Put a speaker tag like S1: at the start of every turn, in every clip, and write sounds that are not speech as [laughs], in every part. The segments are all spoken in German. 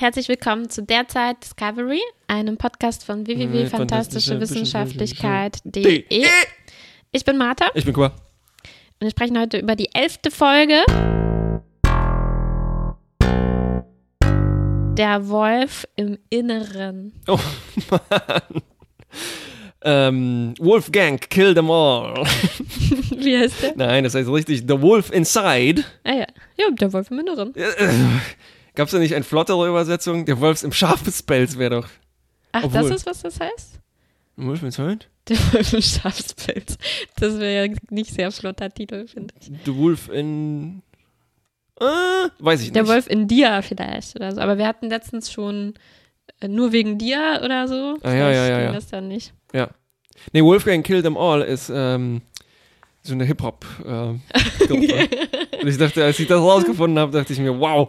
S1: herzlich willkommen zu Derzeit Discovery, einem Podcast von www.fantastischewissenschaftlichkeit.de. Ich bin Martha
S2: Ich bin Kuba.
S1: und wir sprechen heute über die elfte Folge. Der Wolf im Inneren.
S2: Oh Mann. Ähm, Wolfgang, kill them all. [laughs]
S1: Wie heißt der?
S2: Nein, das heißt richtig The Wolf Inside.
S1: Ah ja. ja, der Wolf im Inneren. [laughs]
S2: Gab es da nicht eine flottere Übersetzung? Der Wolf im Schafspelz wäre doch.
S1: Ach,
S2: Obwohl-
S1: das ist, was das heißt?
S2: Wolf Inside?
S1: Der Wolf im Schafspelz. Das wäre ja nicht sehr flotter Titel, finde ich.
S2: The Wolf in. Äh, weiß ich
S1: Der
S2: nicht.
S1: Wolf in dir vielleicht oder so. Aber wir hatten letztens schon äh, nur wegen dir oder so.
S2: Ah, ja, ja, ja,
S1: ging
S2: ja.
S1: das dann nicht.
S2: Nee, Wolfgang Kill Them All ist ähm, so eine Hip-Hop-Gruppe. [laughs] Und ich dachte, als ich das rausgefunden habe, dachte ich mir, wow,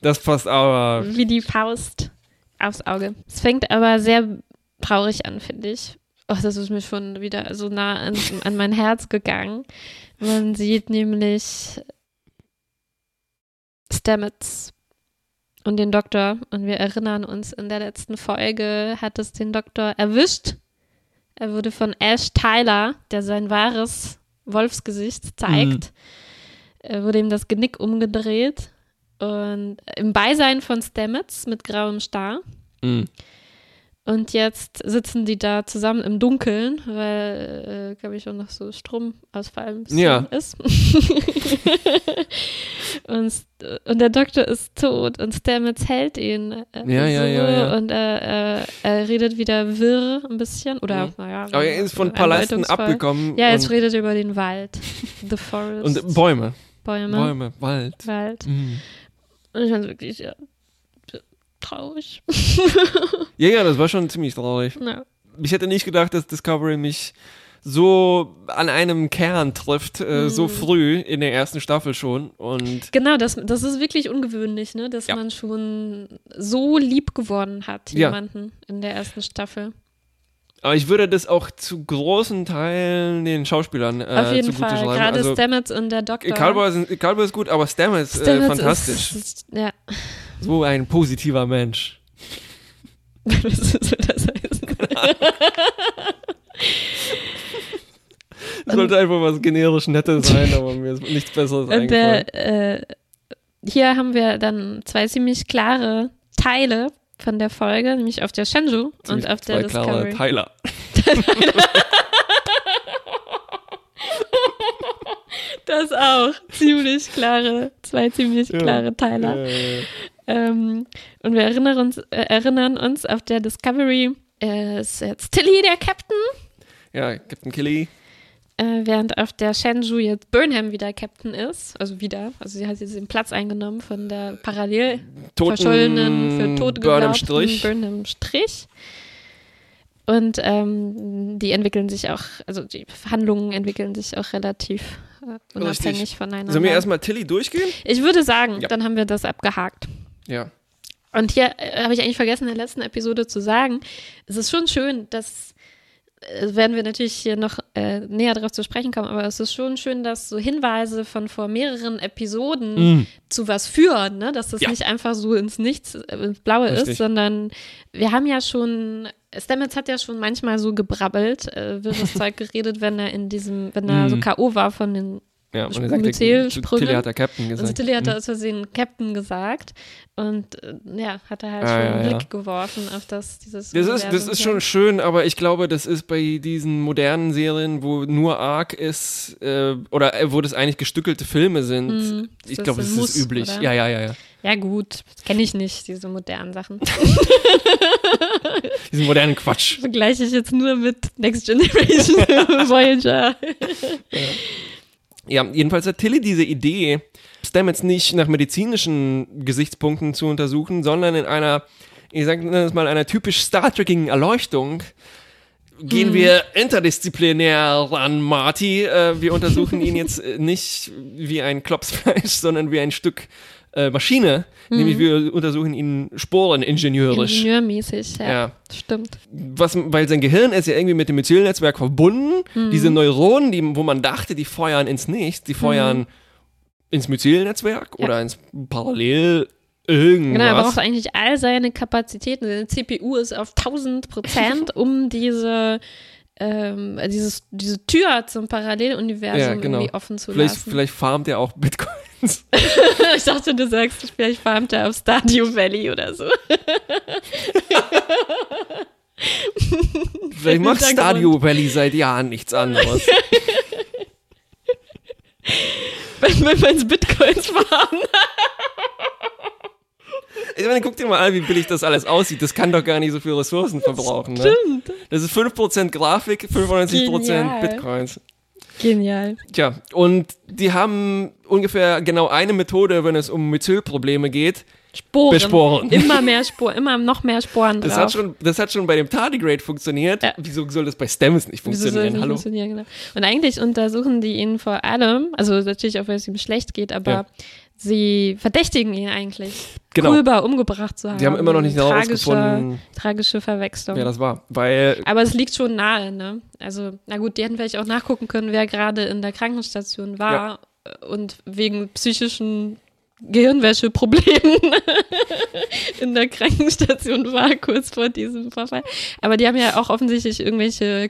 S2: das passt aber.
S1: Wie die Faust aufs Auge. Es fängt aber sehr traurig an, finde ich. Oh, das ist mir schon wieder so nah an, an mein Herz gegangen. Man sieht nämlich Stamets und den Doktor. Und wir erinnern uns, in der letzten Folge hat es den Doktor erwischt. Er wurde von Ash Tyler, der sein wahres Wolfsgesicht zeigt, äh, wurde ihm das Genick umgedreht. Und im Beisein von Stamets mit grauem Star.
S2: Mm.
S1: Und jetzt sitzen die da zusammen im Dunkeln, weil, äh, glaube ich, auch noch so Stromausfall ein bisschen
S2: Ja.
S1: ist. [laughs] und, und der Doktor ist tot und Stamets hält ihn. Äh,
S2: Ja, ja,
S1: so,
S2: ja, ja.
S1: Und äh, er redet wieder wirr ein bisschen. Oder,
S2: Mhm.
S1: naja.
S2: Aber er ist von Palästen abgekommen.
S1: Ja, jetzt redet er über den Wald. The Forest.
S2: und Bäume.
S1: Bäume.
S2: Bäume, Wald.
S1: Wald.
S2: Mm.
S1: Und ich fand wirklich ja, traurig. [laughs]
S2: Ja, ja, das war schon ziemlich traurig.
S1: ja.
S2: Ich hätte nicht gedacht, dass Discovery mich so an einem Kern trifft, äh, so
S1: Mhm.
S2: früh in der ersten Staffel schon. Und
S1: Genau, das, das ist wirklich ungewöhnlich, ne? dass
S2: Ja.
S1: man schon so lieb geworden hat,
S2: Ja.
S1: jemanden in der ersten Staffel.
S2: Aber ich würde das auch zu großen Teilen den Schauspielern äh,
S1: Auf jeden
S2: zugute
S1: Fall,
S2: schreiben.
S1: gerade
S2: Also,
S1: Stamets und der Doktor.
S2: Cowboy ist, Cowboy ist gut, aber Stamets, äh,
S1: Stamets
S2: fantastisch.
S1: Ist, [laughs] ist, ja,
S2: So ein positiver Mensch.
S1: was soll das heißen?
S2: Sollte einfach was generisch Nettes sein, aber mir ist nichts Besseres [laughs]
S1: Und
S2: eingefallen.
S1: der, äh, hier haben wir dann zwei ziemlich klare Teile von der Folge, nämlich auf der Shenzhou
S2: Ziemlich
S1: und auf der
S2: zwei klare
S1: Discovery.
S2: Teiler. [laughs]
S1: Das auch. Ziemlich klare, zwei ziemlich
S2: Ja.
S1: klare Teiler.
S2: Äh,
S1: Ähm, und wir erinnern uns, äh, erinnern uns auf der Discovery äh, ist jetzt Tilly der Captain,
S2: ja, Captain Killy.
S1: Äh, während auf der Shenzhou jetzt Burnham wieder Captain ist. Also wieder. Also sie hat jetzt den Platz eingenommen von der parallel
S2: Toten
S1: verschollenen, für tot
S2: Burnham Strich.
S1: Burnham Strich. Und ähm, die entwickeln sich auch, also die Verhandlungen entwickeln sich auch relativ äh, unabhängig
S2: Richtig.
S1: voneinander.
S2: Sollen wir erstmal Tilly durchgehen?
S1: ich würde sagen,
S2: Ja.
S1: dann haben wir das abgehakt.
S2: Ja.
S1: Und hier äh, habe ich eigentlich vergessen, in der letzten Episode zu sagen, es ist schon schön, dass, werden wir natürlich hier noch äh, näher darauf zu sprechen kommen, aber es ist schon schön, dass so Hinweise von vor mehreren Episoden
S2: Mm.
S1: zu was führen, ne? dass das
S2: Ja.
S1: nicht einfach so ins Nichts, äh, ins Blaue
S2: Richtig.
S1: ist, sondern wir haben ja schon, Stamets hat ja schon manchmal so gebrabbelt, äh, wirres [laughs] Zeug geredet, wenn er in diesem, wenn er so
S2: Mm.
S1: K.O. war von den
S2: Ja, und er sagt. Tilly hat der Captain gesagt.
S1: also Tilly hat da
S2: Mhm.
S1: aus Versehen Captain gesagt und äh, ja, hat er halt
S2: Ah,
S1: schon
S2: ja,
S1: einen
S2: ja.
S1: Blick geworfen auf das, dieses
S2: Das ist, das ist schon schön, aber ich glaube, das ist bei diesen modernen Serien, wo nur Arc ist, äh, oder äh, wo das eigentlich gestückelte Filme sind.
S1: Mhm.
S2: Ich glaube, das ist
S1: Muss,
S2: üblich.
S1: oder?
S2: Ja, ja, ja, ja.
S1: Ja gut, kenne ich nicht, diese modernen Sachen. [laughs]
S2: Diesen modernen Quatsch.
S1: Vergleiche ich jetzt nur mit Next Generation [laughs] Voyager.
S2: Ja, jedenfalls hat Tilly diese Idee, Stamets nicht nach medizinischen Gesichtspunkten zu untersuchen, sondern in einer, ich sag das mal, einer typisch Star Trekigen Erleuchtung gehen wir interdisziplinär ran, Marty. Äh, wir untersuchen ihn jetzt äh, nicht wie ein Klopsfleisch, [laughs] sondern wie ein Stück äh, Maschine. Nämlich wir untersuchen ihn sporeningenieurisch.
S1: Ingenieurmäßig, ja.
S2: Ja.
S1: Stimmt.
S2: Was, weil sein Gehirn ist ja irgendwie mit dem Methylnetzwerk verbunden.
S1: Mhm.
S2: Diese Neuronen, die, wo man dachte, die feuern ins Nichts, die feuern
S1: Mhm.
S2: ins Methylnetzwerk
S1: Ja.
S2: oder ins Parallel irgendwas.
S1: Genau, er braucht eigentlich all seine Kapazitäten, seine CPU ist auf 1000 Prozent, [laughs] um diese, ähm, dieses, diese Tür zum Paralleluniversum
S2: Ja, genau.
S1: irgendwie offen zu
S2: Vielleicht,
S1: lassen.
S2: vielleicht farmt er auch Bitcoins. [laughs]
S1: ich dachte, du sagst, vielleicht farmt er auf Stardew Valley oder so.
S2: Vielleicht macht. Stadio Valley seit Jahren nichts anderes. [laughs]
S1: Wenn wir ins Bitcoins farmen.
S2: Ich meine, guck dir mal an, wie billig das alles aussieht. Das kann doch gar nicht so viel Ressourcen verbrauchen. Ne?
S1: Stimmt.
S2: Das ist 5% Grafik, 95%
S1: Genial.
S2: Bitcoins.
S1: Genial.
S2: Tja, und die haben ungefähr genau eine Methode, wenn es um Methylprobleme geht.
S1: Sporen.
S2: Besporen.
S1: Immer mehr Sporen, immer noch mehr Sporen drauf.
S2: Das hat, schon, das hat schon bei dem Tardigrade funktioniert.
S1: Ja.
S2: Wieso soll das bei Stems nicht funktionieren?
S1: nicht
S2: Hallo?
S1: funktionieren, genau. Und eigentlich untersuchen die ihn vor allem, also natürlich auch, wenn es ihm schlecht geht, aber
S2: Ja.
S1: sie verdächtigen ihn eigentlich,
S2: Genau.
S1: Kulber umgebracht zu haben.
S2: Die haben immer noch nicht
S1: tragische,
S2: herausgefunden,
S1: tragische Verwechslung.
S2: wer das war. Weil,
S1: aber es liegt schon nahe, ne? Also, na gut, die hätten vielleicht auch nachgucken können, wer gerade in der Krankenstation war und wegen psychischen Gehirnwäscheproblemen [laughs] in der Krankenstation war, kurz vor diesem Vorfall. Aber die haben ja auch offensichtlich irgendwelche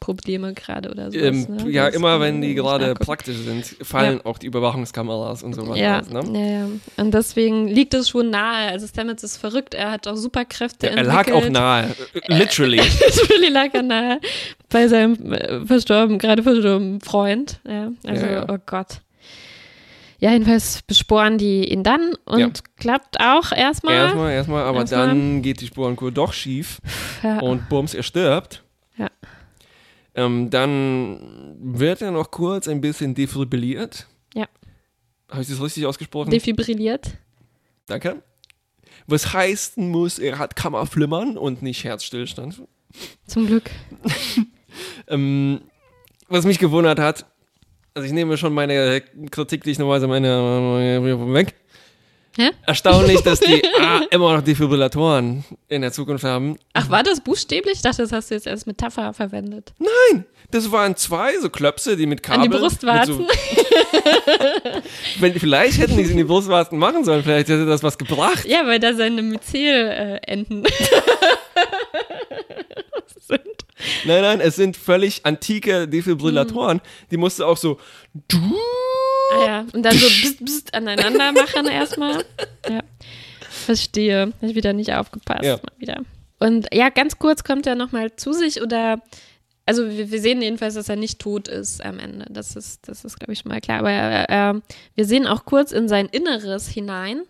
S1: Computerprobleme gerade oder sowas.
S2: ähm,
S1: ne?
S2: ja,
S1: Das
S2: immer wenn die gerade praktisch sind, fallen auch die Überwachungskameras und sowas
S1: Ja,
S2: aus. Ne?
S1: ja, ja. Und deswegen liegt es schon nahe. Also Stamets ist verrückt, er hat auch Superkräfte
S2: Er lag auch
S1: entwickelt.
S2: nahe. Äh, Literally. [laughs]
S1: Natürlich lag er nahe bei seinem äh, verstorben, gerade verstorbenen Freund. Ja, also,
S2: Ja, ja.
S1: oh Gott. Ja, jedenfalls besporen die ihn dann und
S2: Ja.
S1: klappt auch erstmal.
S2: Erstmal, erstmal, aber
S1: Erstmal.
S2: dann geht die Spurenkur doch schief
S1: Ja.
S2: und bums, er stirbt.
S1: Ja.
S2: Ähm, dann wird er noch kurz ein bisschen defibrilliert.
S1: Ja.
S2: Habe ich das richtig ausgesprochen?
S1: Defibrilliert.
S2: Danke. Was heißen muss, er hat Kammerflimmern und nicht Herzstillstand.
S1: Zum Glück. [laughs]
S2: Ähm, was mich gewundert hat, also ich nehme schon meine Kritik, die ich normalerweise meine, meine weg.
S1: Hä?
S2: Erstaunlich, dass die [laughs] A, immer noch Defibrillatoren in der Zukunft haben.
S1: Ach, war das buchstäblich? Ich dachte, das hast du jetzt als Metapher verwendet.
S2: Nein, das waren zwei so Klöpse, die mit
S1: An
S2: Kabel.
S1: die Brustwarzen.
S2: So, [laughs] vielleicht hätten die es in die Brustwarzen machen sollen, vielleicht hätte das was gebracht.
S1: Ja, weil da seine Myzel-Enden [laughs] sind.
S2: Nein, nein, es sind völlig antike Defibrillatoren. Die musste auch so. Du?
S1: Ah ja, und dann so bst, bst aneinander [laughs] machen erstmal. Ja, verstehe. Hab ich wieder nicht aufgepasst.
S2: Ja.
S1: Mal wieder. Und ja, ganz kurz kommt er nochmal zu sich oder, also wir, wir sehen jedenfalls, dass er nicht tot ist am Ende. Das ist, das ist glaube ich, mal klar. Aber äh, äh, wir sehen auch kurz in sein Inneres hinein.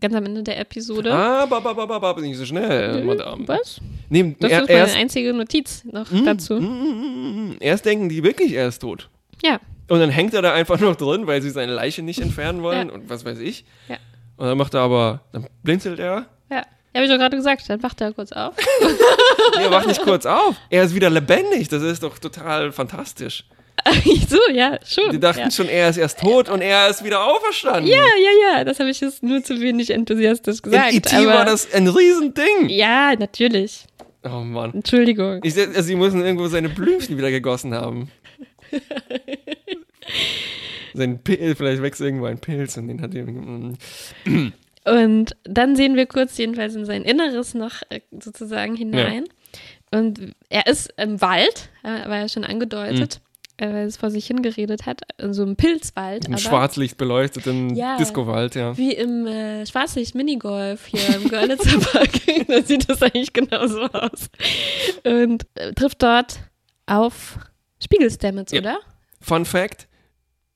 S1: Ganz am Ende der Episode.
S2: Ah, ba, ba, ba, ba, ba, nicht so schnell, Madame.
S1: Was?
S2: Nee,
S1: Das
S2: er,
S1: ist meine
S2: erst,
S1: einzige Notiz noch
S2: Mm,
S1: dazu.
S2: mm, mm, mm. erst denken die wirklich, er ist tot.
S1: Ja.
S2: Und dann hängt er da einfach noch drin, weil sie seine Leiche nicht entfernen wollen
S1: Ja.
S2: und was weiß ich.
S1: Ja.
S2: Und dann macht er aber, dann blinzelt er.
S1: Ja. Habe ich doch gerade gesagt. Dann wacht er kurz auf. [laughs]
S2: Er wacht nicht kurz auf. Er ist wieder lebendig. Das ist doch total fantastisch. [laughs]
S1: so, ja, schon.
S2: Die dachten
S1: ja.
S2: schon, er ist erst tot und er ist wieder auferstanden.
S1: Ja, ja, ja, das habe ich jetzt nur zu wenig enthusiastisch gesagt.
S2: In E.T.
S1: aber
S2: war das ein Riesending.
S1: Ja, natürlich.
S2: Oh Mann.
S1: Entschuldigung.
S2: Ich, also sie müssen irgendwo seine Blümchen wieder gegossen haben. [laughs] Sein Pilz, vielleicht wächst irgendwo ein Pilz und den hat er. mm.
S1: Und dann sehen wir kurz jedenfalls in sein Inneres noch äh, sozusagen hinein. Und er ist im Wald, äh, war ja schon angedeutet, äh, weil er es vor sich hingeredet hat, in so einem Pilzwald.
S2: Im Schwarzlicht beleuchteten
S1: Ja.
S2: Discowald, ja.
S1: Wie im äh, Schwarzlicht-Minigolf hier im Görlitzer [laughs] Park. da sieht das eigentlich genauso aus. Und äh, trifft dort auf Spiegelstamets,
S2: Ja.
S1: oder?
S2: Fun Fact: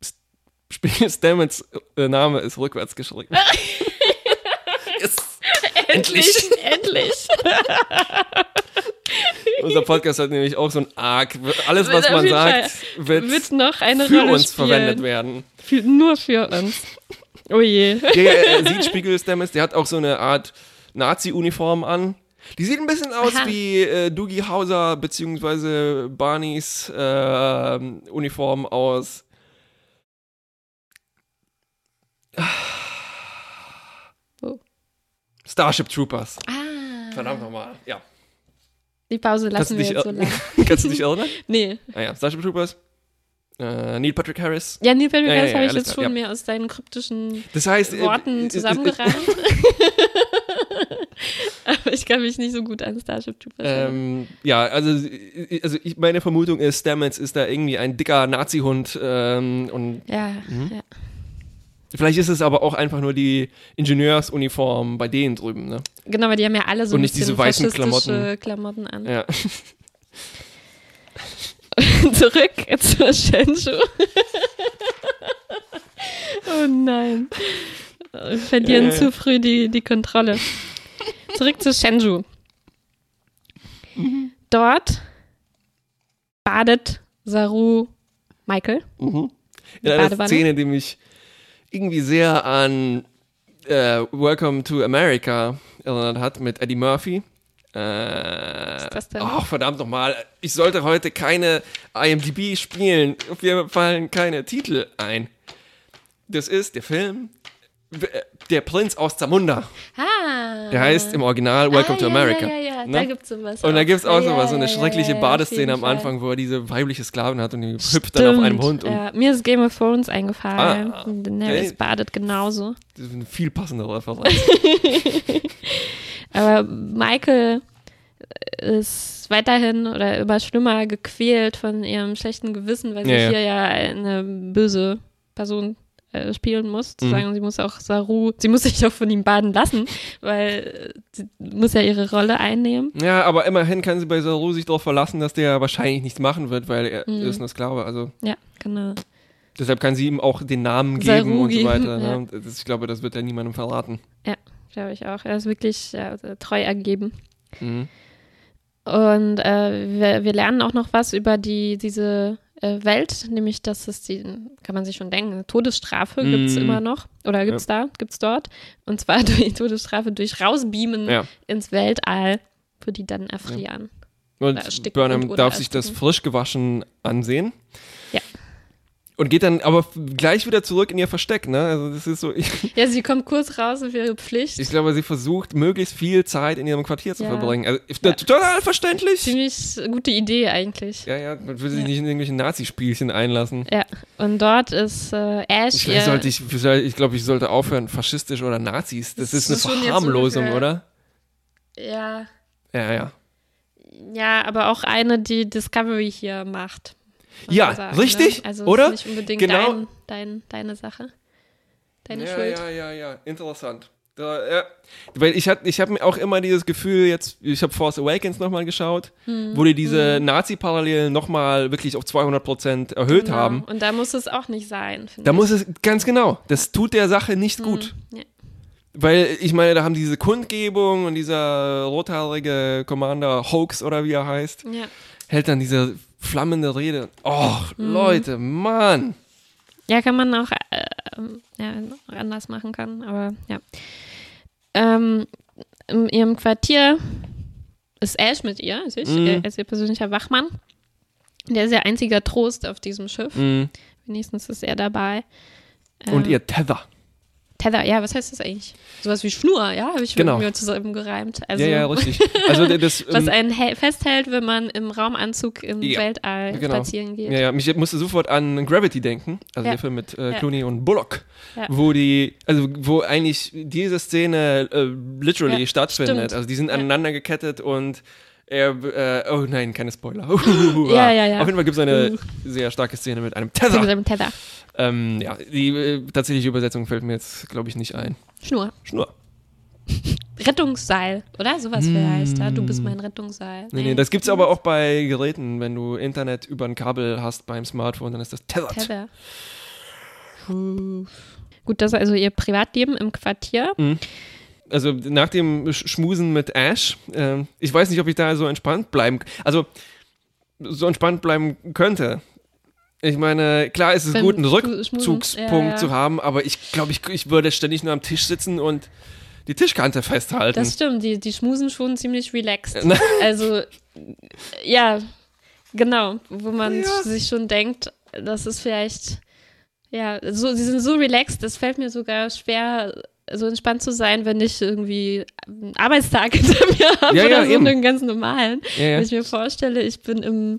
S2: S- Spiegel Stamets äh, Name ist rückwärts geschrieben. [laughs] yes. Endlich.
S1: Endlich. [laughs]
S2: Unser Podcast hat nämlich auch so ein Arc. Alles, was man sagt, wird,
S1: Wird noch eine
S2: für
S1: Rolle
S2: uns
S1: spielen.
S2: verwendet werden.
S1: Für, nur für uns. Oh je.
S2: Ja, ja, er sieht Spiegel Stamets, der hat auch so eine Art Nazi-Uniform an. Die sieht ein bisschen aus
S1: Aha.
S2: wie äh, Doogie Hauser beziehungsweise Barneys äh, Uniform aus
S1: Wo?
S2: Starship Troopers.
S1: Ah.
S2: Verdammt nochmal. Ja.
S1: Die Pause lassen wir jetzt so
S2: er-
S1: lang. [laughs]
S2: kannst du dich erinnern? [laughs]
S1: Nee.
S2: Ah ja, Starship Troopers. Äh, Neil Patrick Harris.
S1: Ja, Neil Patrick
S2: Ja,
S1: Harris
S2: ja,
S1: habe ich jetzt schon mehr aus deinen kryptischen
S2: Das heißt, äh,
S1: Worten
S2: äh, äh,
S1: zusammengereimt. [laughs] ich kann mich nicht so gut an Starship Troopers erinnern.
S2: Ähm, ja, also, also ich, meine Vermutung ist, Stamets ist da irgendwie ein dicker Nazi-Hund ähm, und
S1: Ja,
S2: Mhm.
S1: ja.
S2: Vielleicht ist es aber auch einfach nur die Ingenieursuniform bei denen drüben, ne?
S1: Genau, weil die haben ja alle so
S2: Und nicht diese weißen
S1: faschistische Klamotten an.
S2: Ja. [laughs]
S1: Zurück zur Shenzhou. [laughs] oh nein. Wir verlieren
S2: Ja, ja, ja.
S1: zu früh die, die Kontrolle. Zurück zu Shenzhou. Dort badet Saru Michael.
S2: Mhm. In einer
S1: Badewanne?
S2: Szene, die mich irgendwie sehr an äh, Welcome to America erinnert hat mit Eddie Murphy. Äh,
S1: Was ist das denn?
S2: Ach, verdammt nochmal. Ich sollte heute keine IMDb spielen. Wir fallen keine Titel ein. Das ist der Film äh, Der Prinz aus Zamunda.
S1: Ah.
S2: Der heißt im Original Welcome
S1: ah,
S2: to
S1: ja,
S2: America.
S1: Ja, ja, ja.
S2: Ne?
S1: Da gibt's sowas.
S2: Und da gibt es auch
S1: Ja,
S2: sowas, so eine schreckliche Badeszene am Anfang, wo er diese weibliche Sklavin hat und die hüpft dann auf einem
S1: Stimmt,
S2: Hund.
S1: Mir ist Game of Thrones eingefallen.
S2: Ah,
S1: Daenerys
S2: okay.
S1: badet genauso.
S2: Das ist eine viel passendere Referenz. [laughs]
S1: Aber Michael ist weiterhin oder immer schlimmer gequält von ihrem schlechten Gewissen, weil sie hier ja eine böse Person äh, spielen muss. Zu
S2: Mhm.
S1: sagen, sie muss auch Saru, sie muss sich auch von ihm baden lassen, weil äh, sie muss ja ihre Rolle einnehmen.
S2: Ja, aber immerhin kann sie bei Saru sich darauf verlassen, dass der wahrscheinlich nichts machen wird, weil er
S1: Mhm.
S2: ist nur Sklave. Also
S1: Ja, genau.
S2: deshalb kann sie ihm auch den Namen
S1: Saru
S2: geben und so weiter. [laughs]
S1: ja.
S2: Ne? Das, ich glaube, das wird er niemandem verraten.
S1: Glaube ich auch. Er ist wirklich ja, treu ergeben.
S2: Mhm.
S1: Und äh, wir, wir lernen auch noch was über die, diese Welt, nämlich dass es die, kann man sich schon denken, Todesstrafe gibt es
S2: Mm.
S1: immer noch. Oder gibt es da, gibt es dort. Und zwar [laughs] durch Todesstrafe durch Rausbeamen
S2: Ja.
S1: ins Weltall, wo die dann erfrieren.
S2: Und
S1: ersticken
S2: Burnham
S1: und- oder
S2: darf sich das
S1: ersticken.
S2: frisch gewaschen ansehen. Und geht dann aber gleich wieder zurück in ihr Versteck, ne? Also das ist so, [laughs]
S1: Ja, sie kommt kurz raus für ihre Pflicht.
S2: ich glaube, sie versucht, möglichst viel Zeit in ihrem Quartier zu
S1: Ja.
S2: verbringen. Also
S1: Ja.
S2: total verständlich.
S1: Ziemlich gute Idee eigentlich.
S2: Ja, ja, man will sich
S1: Ja.
S2: nicht in irgendwelche Nazi-Spielchen einlassen.
S1: Ja, und dort ist äh, Ash
S2: Ich, sollte ich, ich glaube, ich sollte aufhören, faschistisch oder Nazis. Das,
S1: Das
S2: ist eine
S1: ist
S2: Verharmlosung, oder?
S1: ja,
S2: Ja, ja.
S1: ja, aber auch eine, die Discovery hier macht.
S2: Ja,
S1: sagen,
S2: richtig,
S1: Ne? Also
S2: oder?
S1: Ist nicht unbedingt
S2: Genau.
S1: dein, dein, deine Sache. Deine
S2: ja,
S1: Schuld.
S2: ja, ja, ja, interessant. Da, ja. Weil ich hatte ich hab mir auch immer dieses Gefühl, jetzt, ich habe Force Awakens nochmal geschaut,
S1: Hm.
S2: wo die diese Nazi-Parallelen nochmal wirklich auf 200% erhöht
S1: Genau.
S2: haben.
S1: Und da muss es auch nicht sein. finde
S2: Da
S1: ich.
S2: muss es, ganz genau, das tut der Sache nicht gut.
S1: Hm, Ja.
S2: Weil ich meine, da haben diese Kundgebung und dieser rothaarige Commander Hoax oder wie er heißt,
S1: Ja.
S2: hält dann diese flammende Rede. Och,
S1: Mhm.
S2: Leute, Mann.
S1: ja, kann man auch äh, ähm, ja, anders machen kann, aber ja. Ähm, in ihrem Quartier ist Ash mit ihr, also ich,
S2: Mhm.
S1: er ist ihr persönlicher Wachmann. Der ist ihr einziger Trost auf diesem Schiff.
S2: Mhm.
S1: Wenigstens ist er dabei.
S2: Und
S1: Äh,
S2: ihr Tether.
S1: Tether, ja, was heißt das eigentlich? Sowas wie Schnur, ja, habe ich
S2: Genau.
S1: mir zusammen gereimt. Also,
S2: ja, ja, richtig. Also das, [laughs]
S1: was
S2: ähm,
S1: einen hä- festhält, wenn man im Raumanzug im
S2: Ja,
S1: Weltall
S2: genau.
S1: spazieren geht.
S2: Ja, ja, mich musste sofort an Gravity denken, also
S1: Ja.
S2: der Film mit äh,
S1: Ja.
S2: Clooney und Bullock,
S1: Ja.
S2: wo die, also wo eigentlich diese Szene äh, literally
S1: Ja,
S2: stattfindet.
S1: stimmt.
S2: Also die sind
S1: Ja.
S2: aneinander gekettet und er, äh, oh nein, keine Spoiler. [laughs]
S1: Ja, ja, ja.
S2: Auf jeden Fall gibt es eine
S1: Uh.
S2: sehr starke Szene mit einem
S1: Mit
S2: Tether.
S1: seinem Tether.
S2: Ähm, ja, die äh, tatsächliche Übersetzung fällt mir jetzt, glaube ich, nicht ein.
S1: Schnur.
S2: Schnur. [laughs]
S1: Rettungsseil, oder? Sowas
S2: Mm.
S1: heißt da. Du bist mein Rettungsseil.
S2: Nee, nee, das gibt's aber auch bei Geräten, wenn du Internet über ein Kabel hast beim Smartphone, dann ist das tethered.
S1: Tether. Gut, das ist also ihr Privatleben im Quartier.
S2: also nach dem Sch- Schmusen mit Ash, ähm, ich weiß nicht, ob ich da so entspannt bleiben, also so entspannt bleiben könnte. Ich meine, klar ist es
S1: Beim
S2: gut, einen Rückzugspunkt
S1: ja, ja.
S2: zu haben, aber ich glaube, ich, ich würde ständig nur am Tisch sitzen und die Tischkante festhalten.
S1: Das stimmt, die, die schmusen schon ziemlich relaxed. Also, ja, genau, wo man
S2: Ja.
S1: sich schon denkt, das ist vielleicht, ja, so, sie sind so relaxed, es fällt mir sogar schwer, so entspannt zu sein, wenn ich irgendwie einen Arbeitstag [laughs] hinter mir habe
S2: Ja,
S1: oder
S2: ja,
S1: so
S2: eben.
S1: einen ganz normalen.
S2: ja.
S1: Wenn ich mir vorstelle, ich bin im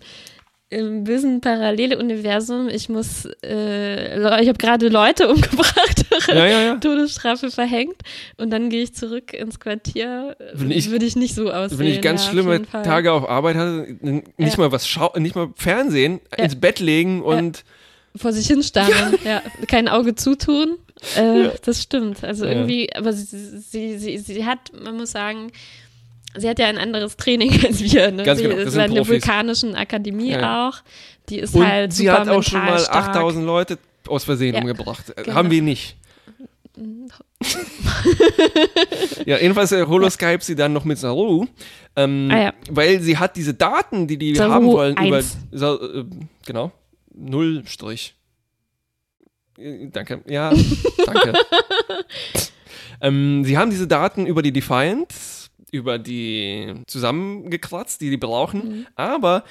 S1: im bösen Paralleluniversum, ich muss, äh, ich habe gerade Leute [laughs] umgebracht,
S2: Ja, ja, ja. [laughs]
S1: Todesstrafe verhängt und dann gehe ich zurück ins Quartier,
S2: Wenn ich-
S1: würde ich nicht so aussehen.
S2: Wenn ich ganz
S1: auf
S2: schlimme
S1: Fall.
S2: Tage auf Arbeit hatte, nicht mal was schau nicht mal Fernsehen, ins Bett legen und
S1: vor sich hinstarren, ja. kein Auge zutun. Äh. Das stimmt. Also irgendwie, aber sie, sie, sie, sie hat, man muss sagen, sie hat ja ein anderes Training [laughs] als wir. Ne?
S2: Ganz
S1: sie
S2: genau, das
S1: ist bei der vulkanischen Akademie
S2: Ja,
S1: auch. Die ist
S2: und
S1: halt
S2: sie
S1: super
S2: hat auch schon mal
S1: stark.
S2: 8000 Leute aus Versehen
S1: Ja,
S2: umgebracht. Äh,
S1: genau.
S2: Haben wir nicht. [laughs] ja, jedenfalls äh, Holoskype sie dann noch mit Saru, ähm,
S1: Ah, ja.
S2: weil sie hat diese Daten, die die
S1: Saru
S2: haben wollen, über
S1: eins.
S2: Sa äh, genau Null Strich. Äh, Danke, ja, danke. [laughs] ähm, sie haben diese Daten über die Defiant, über die zusammengekratzt, die die brauchen,
S1: Mhm.
S2: aber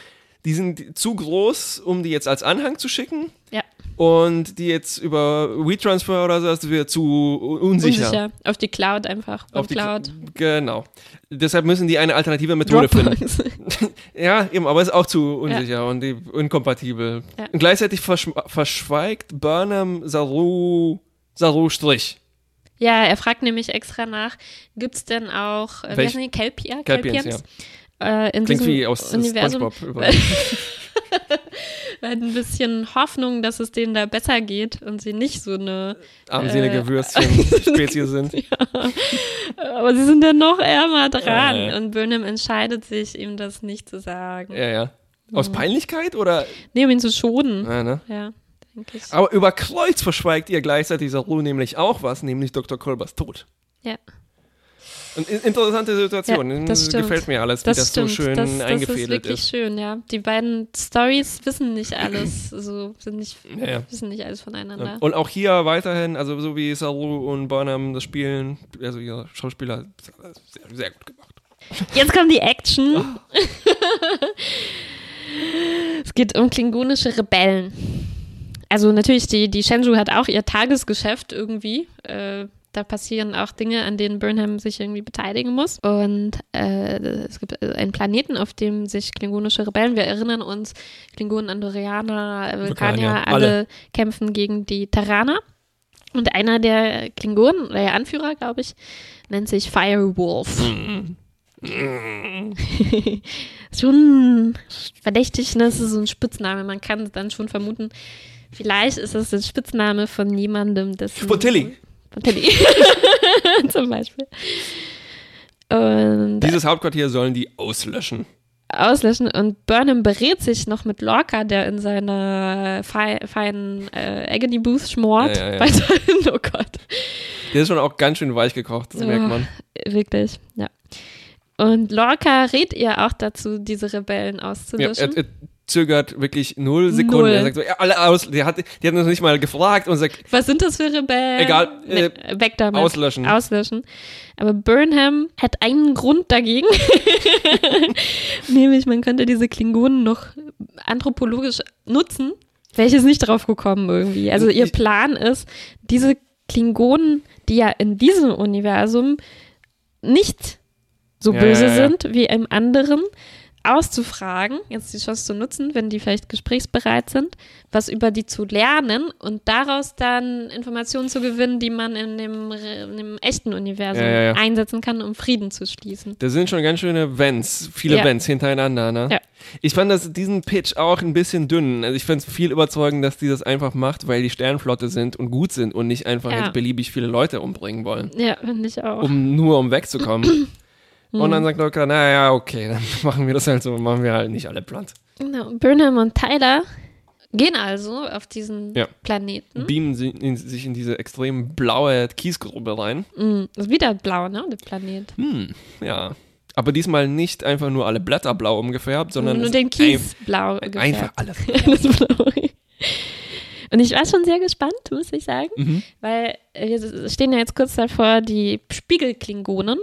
S2: die sind zu groß, um die jetzt als Anhang zu schicken.
S1: Ja.
S2: Und die jetzt über WeTransfer oder so, das wird zu unsicher.
S1: Unsicher. Auf die Cloud einfach.
S2: Auf die
S1: Cloud.
S2: Genau. Deshalb müssen die eine alternative Methode finden.
S1: Dropbox. [laughs]
S2: Ja, eben, aber ist auch zu unsicher und die, inkompatibel.
S1: Ja.
S2: Und gleichzeitig verschw verschweigt Burnham Saru, Saru Strich.
S1: Ja, er fragt nämlich extra nach, gibt es denn auch, äh, wie
S2: Welch-
S1: heißen die, Kelpia?
S2: Kelpians,
S1: Kelpians? Äh, in
S2: Klingt wie aus
S1: Universum
S2: SpongeBob. [laughs]
S1: ein bisschen Hoffnung, dass es denen da besser geht und sie nicht so eine.
S2: Armselige
S1: Äh,
S2: Würstchen-Spezies sind. [laughs]
S1: Aber sie sind dann noch ärmer dran.
S2: Äh.
S1: Und Burnham entscheidet sich, ihm das nicht zu sagen.
S2: Ja, ja. Aus Peinlichkeit oder?
S1: Nee, um ihn zu schonen.
S2: Ja, ne?
S1: Ja, denke ich.
S2: Aber über Kreuz verschweigt ihr gleichzeitig Saru nämlich auch was, nämlich Dr. Kolbers Tod.
S1: Ja,
S2: Und in- interessante Situation.
S1: Ja, das stimmt.
S2: Gefällt mir alles, wie
S1: das,
S2: das, so schön
S1: das, das ist
S2: eingefädelt
S1: wirklich
S2: ist.
S1: schön, ja. Die beiden Stories wissen nicht alles, [clears throat] so sind nicht,
S2: Ja, ja.
S1: wissen nicht alles voneinander.
S2: Und auch hier weiterhin, also so wie Saru und Burnham das spielen, also ihr Schauspieler, sehr, sehr gut gemacht.
S1: Jetzt kommt die Action.
S2: Oh. [laughs]
S1: es geht um klingonische Rebellen. Also natürlich, die, die Shenzhou hat auch ihr Tagesgeschäft irgendwie. Äh, da passieren auch Dinge, an denen Burnham sich irgendwie beteiligen muss. Und äh, es gibt einen Planeten, auf dem sich klingonische Rebellen, wir erinnern uns, Klingonen, Andorianer, Vulkanier, alle,
S2: alle.
S1: kämpfen gegen die Terraner. Und einer der Klingonen, oder der Anführer, glaube ich, nennt sich Firewolf. [laughs] schon verdächtig, ne? Das ist so ein Spitzname. Man kann dann schon vermuten, vielleicht ist das ein Spitzname von jemandem, dessen.
S2: Von Tilly.
S1: Von Tilly. [laughs] Zum Beispiel. Und
S2: Dieses Hauptquartier sollen die auslöschen.
S1: auslöschen. Und Burnham berät sich noch mit Lorca, der in seiner fei feinen äh, Agony Booth schmort.
S2: Ja, ja, ja.
S1: Weiterhin, [laughs] oh Gott.
S2: Der ist schon auch ganz schön weich gekocht, das
S1: Ja.
S2: merkt man.
S1: Wirklich, ja. Und Lorca rät ihr auch dazu, diese Rebellen
S2: Ja, er,
S1: auszulöschen.
S2: er zögert wirklich null Sekunden.
S1: Null.
S2: Er sagt so, ja, alle aus. Der hat, die hat uns nicht mal gefragt und sagt,
S1: Was sind das für Rebellen?
S2: Egal, äh,
S1: weg damit.
S2: auslöschen.
S1: Auslöschen. Aber Burnham hat einen Grund dagegen. [laughs] Nämlich, man könnte diese Klingonen noch anthropologisch nutzen. Jetzt nicht drauf gekommen irgendwie. Also ihr Plan ist, diese Klingonen, die ja in diesem Universum nicht so
S2: Ja,
S1: böse
S2: ja, ja.
S1: sind wie im anderen, auszufragen, jetzt die Chance zu nutzen, wenn die vielleicht gesprächsbereit sind, was über die zu lernen und daraus dann Informationen zu gewinnen, die man in dem, in dem echten Universum
S2: Ja, ja, ja.
S1: einsetzen kann, um Frieden zu schließen.
S2: da sind schon ganz schöne Vents, viele
S1: Ja.
S2: Vents hintereinander. Ne?
S1: Ja.
S2: Ich fand das, diesen Pitch auch ein bisschen dünn. Also ich fand es viel überzeugend, dass die das einfach macht, weil die Sternflotte sind und gut sind und nicht einfach jetzt beliebig viele Leute umbringen wollen,
S1: Ja, finde ich auch.
S2: um nur um wegzukommen. [clears throat] und
S1: Mhm.
S2: dann sagt Locker, naja, okay, [laughs] dann machen wir das halt so, machen wir halt nicht alle platt.
S1: Genau. Burnham und Tyler gehen also auf diesen
S2: Ja.
S1: Planeten.
S2: Beamen sie in, sich in diese extrem blaue Kiesgrube rein.
S1: Mm, ist wieder blau, ne, der Planet.
S2: Hm, ja. Aber diesmal nicht einfach nur alle Blätter blau umgefärbt, sondern
S1: Nur den Kies blau
S2: ein,
S1: gefärbt.
S2: einfach alles. [laughs]
S1: Alles blau. Und ich war schon sehr gespannt, muss ich sagen,
S2: Mhm.
S1: weil wir stehen ja jetzt kurz davor, die Spiegelklingonen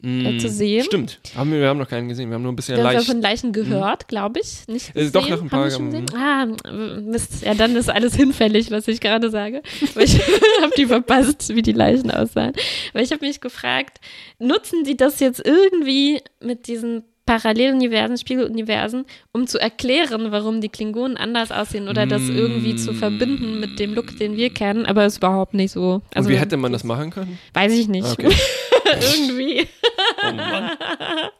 S2: Mm,
S1: zu sehen.
S2: Stimmt. Haben wir, wir haben noch keinen gesehen. Wir haben nur bisher
S1: Wir haben
S2: leicht.
S1: von Leichen gehört, glaube ich. Nicht
S2: Äh,
S1: gesehen.
S2: doch, noch ein paar,
S1: Haben wir schon gesehen? Ah, Mist. Ja, dann ist alles [laughs] hinfällig, was ich gerade sage. Ich [laughs] habe die verpasst, wie die Leichen aussahen. Aber ich habe mich gefragt, nutzen die das jetzt irgendwie mit diesen Paralleluniversen, Spiegeluniversen, um zu erklären, warum die Klingonen anders aussehen oder das irgendwie zu verbinden mit dem Look, den wir kennen, aber ist überhaupt nicht so. Also,
S2: Und wie hätte man das machen können?
S1: Weiß ich nicht.
S2: Okay. [laughs] [laughs]
S1: irgendwie.
S2: Oh Mann. [laughs]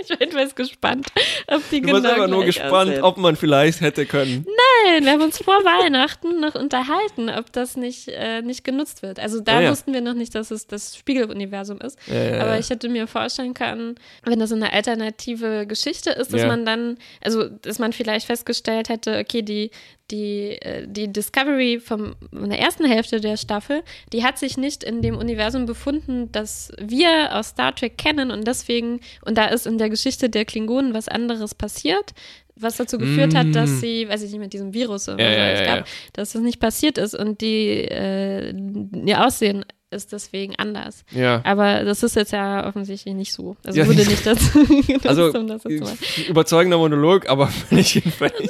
S1: Ich bin etwas gespannt, ob die
S2: Du
S1: genau
S2: warst einfach nur gespannt,
S1: aussehen.
S2: ob man vielleicht hätte können.
S1: Nein, wir haben uns vor Weihnachten noch unterhalten, ob das nicht, äh, nicht genutzt wird. Also da
S2: Ah, ja.
S1: wussten wir noch nicht, dass es das Spiegeluniversum ist.
S2: Ja, ja,
S1: Aber
S2: ja.
S1: ich hätte mir vorstellen können, wenn das eine alternative Geschichte ist, dass
S2: Ja.
S1: man dann, also dass man vielleicht festgestellt hätte, okay, die, die, äh, die Discovery vom, von der ersten Hälfte der Staffel, die hat sich nicht in dem Universum befunden, das wir aus Star Trek kennen und deswegen, und da ist in der Geschichte der Klingonen was anderes passiert, was dazu geführt hat, dass sie, weiß ich nicht, mit diesem Virus oder
S2: Mm. Ja, ja,
S1: es
S2: ja,
S1: gab,
S2: ja.
S1: dass das nicht passiert ist und die, äh, ihr Aussehen ist deswegen anders.
S2: Ja.
S1: Aber das ist jetzt ja offensichtlich nicht so. Also
S2: Ja,
S1: wurde nicht dazu [laughs] genutzt,
S2: Also,
S1: um das jetzt machen. [laughs]
S2: überzeugender Monolog, aber [laughs] völlig hinfällig.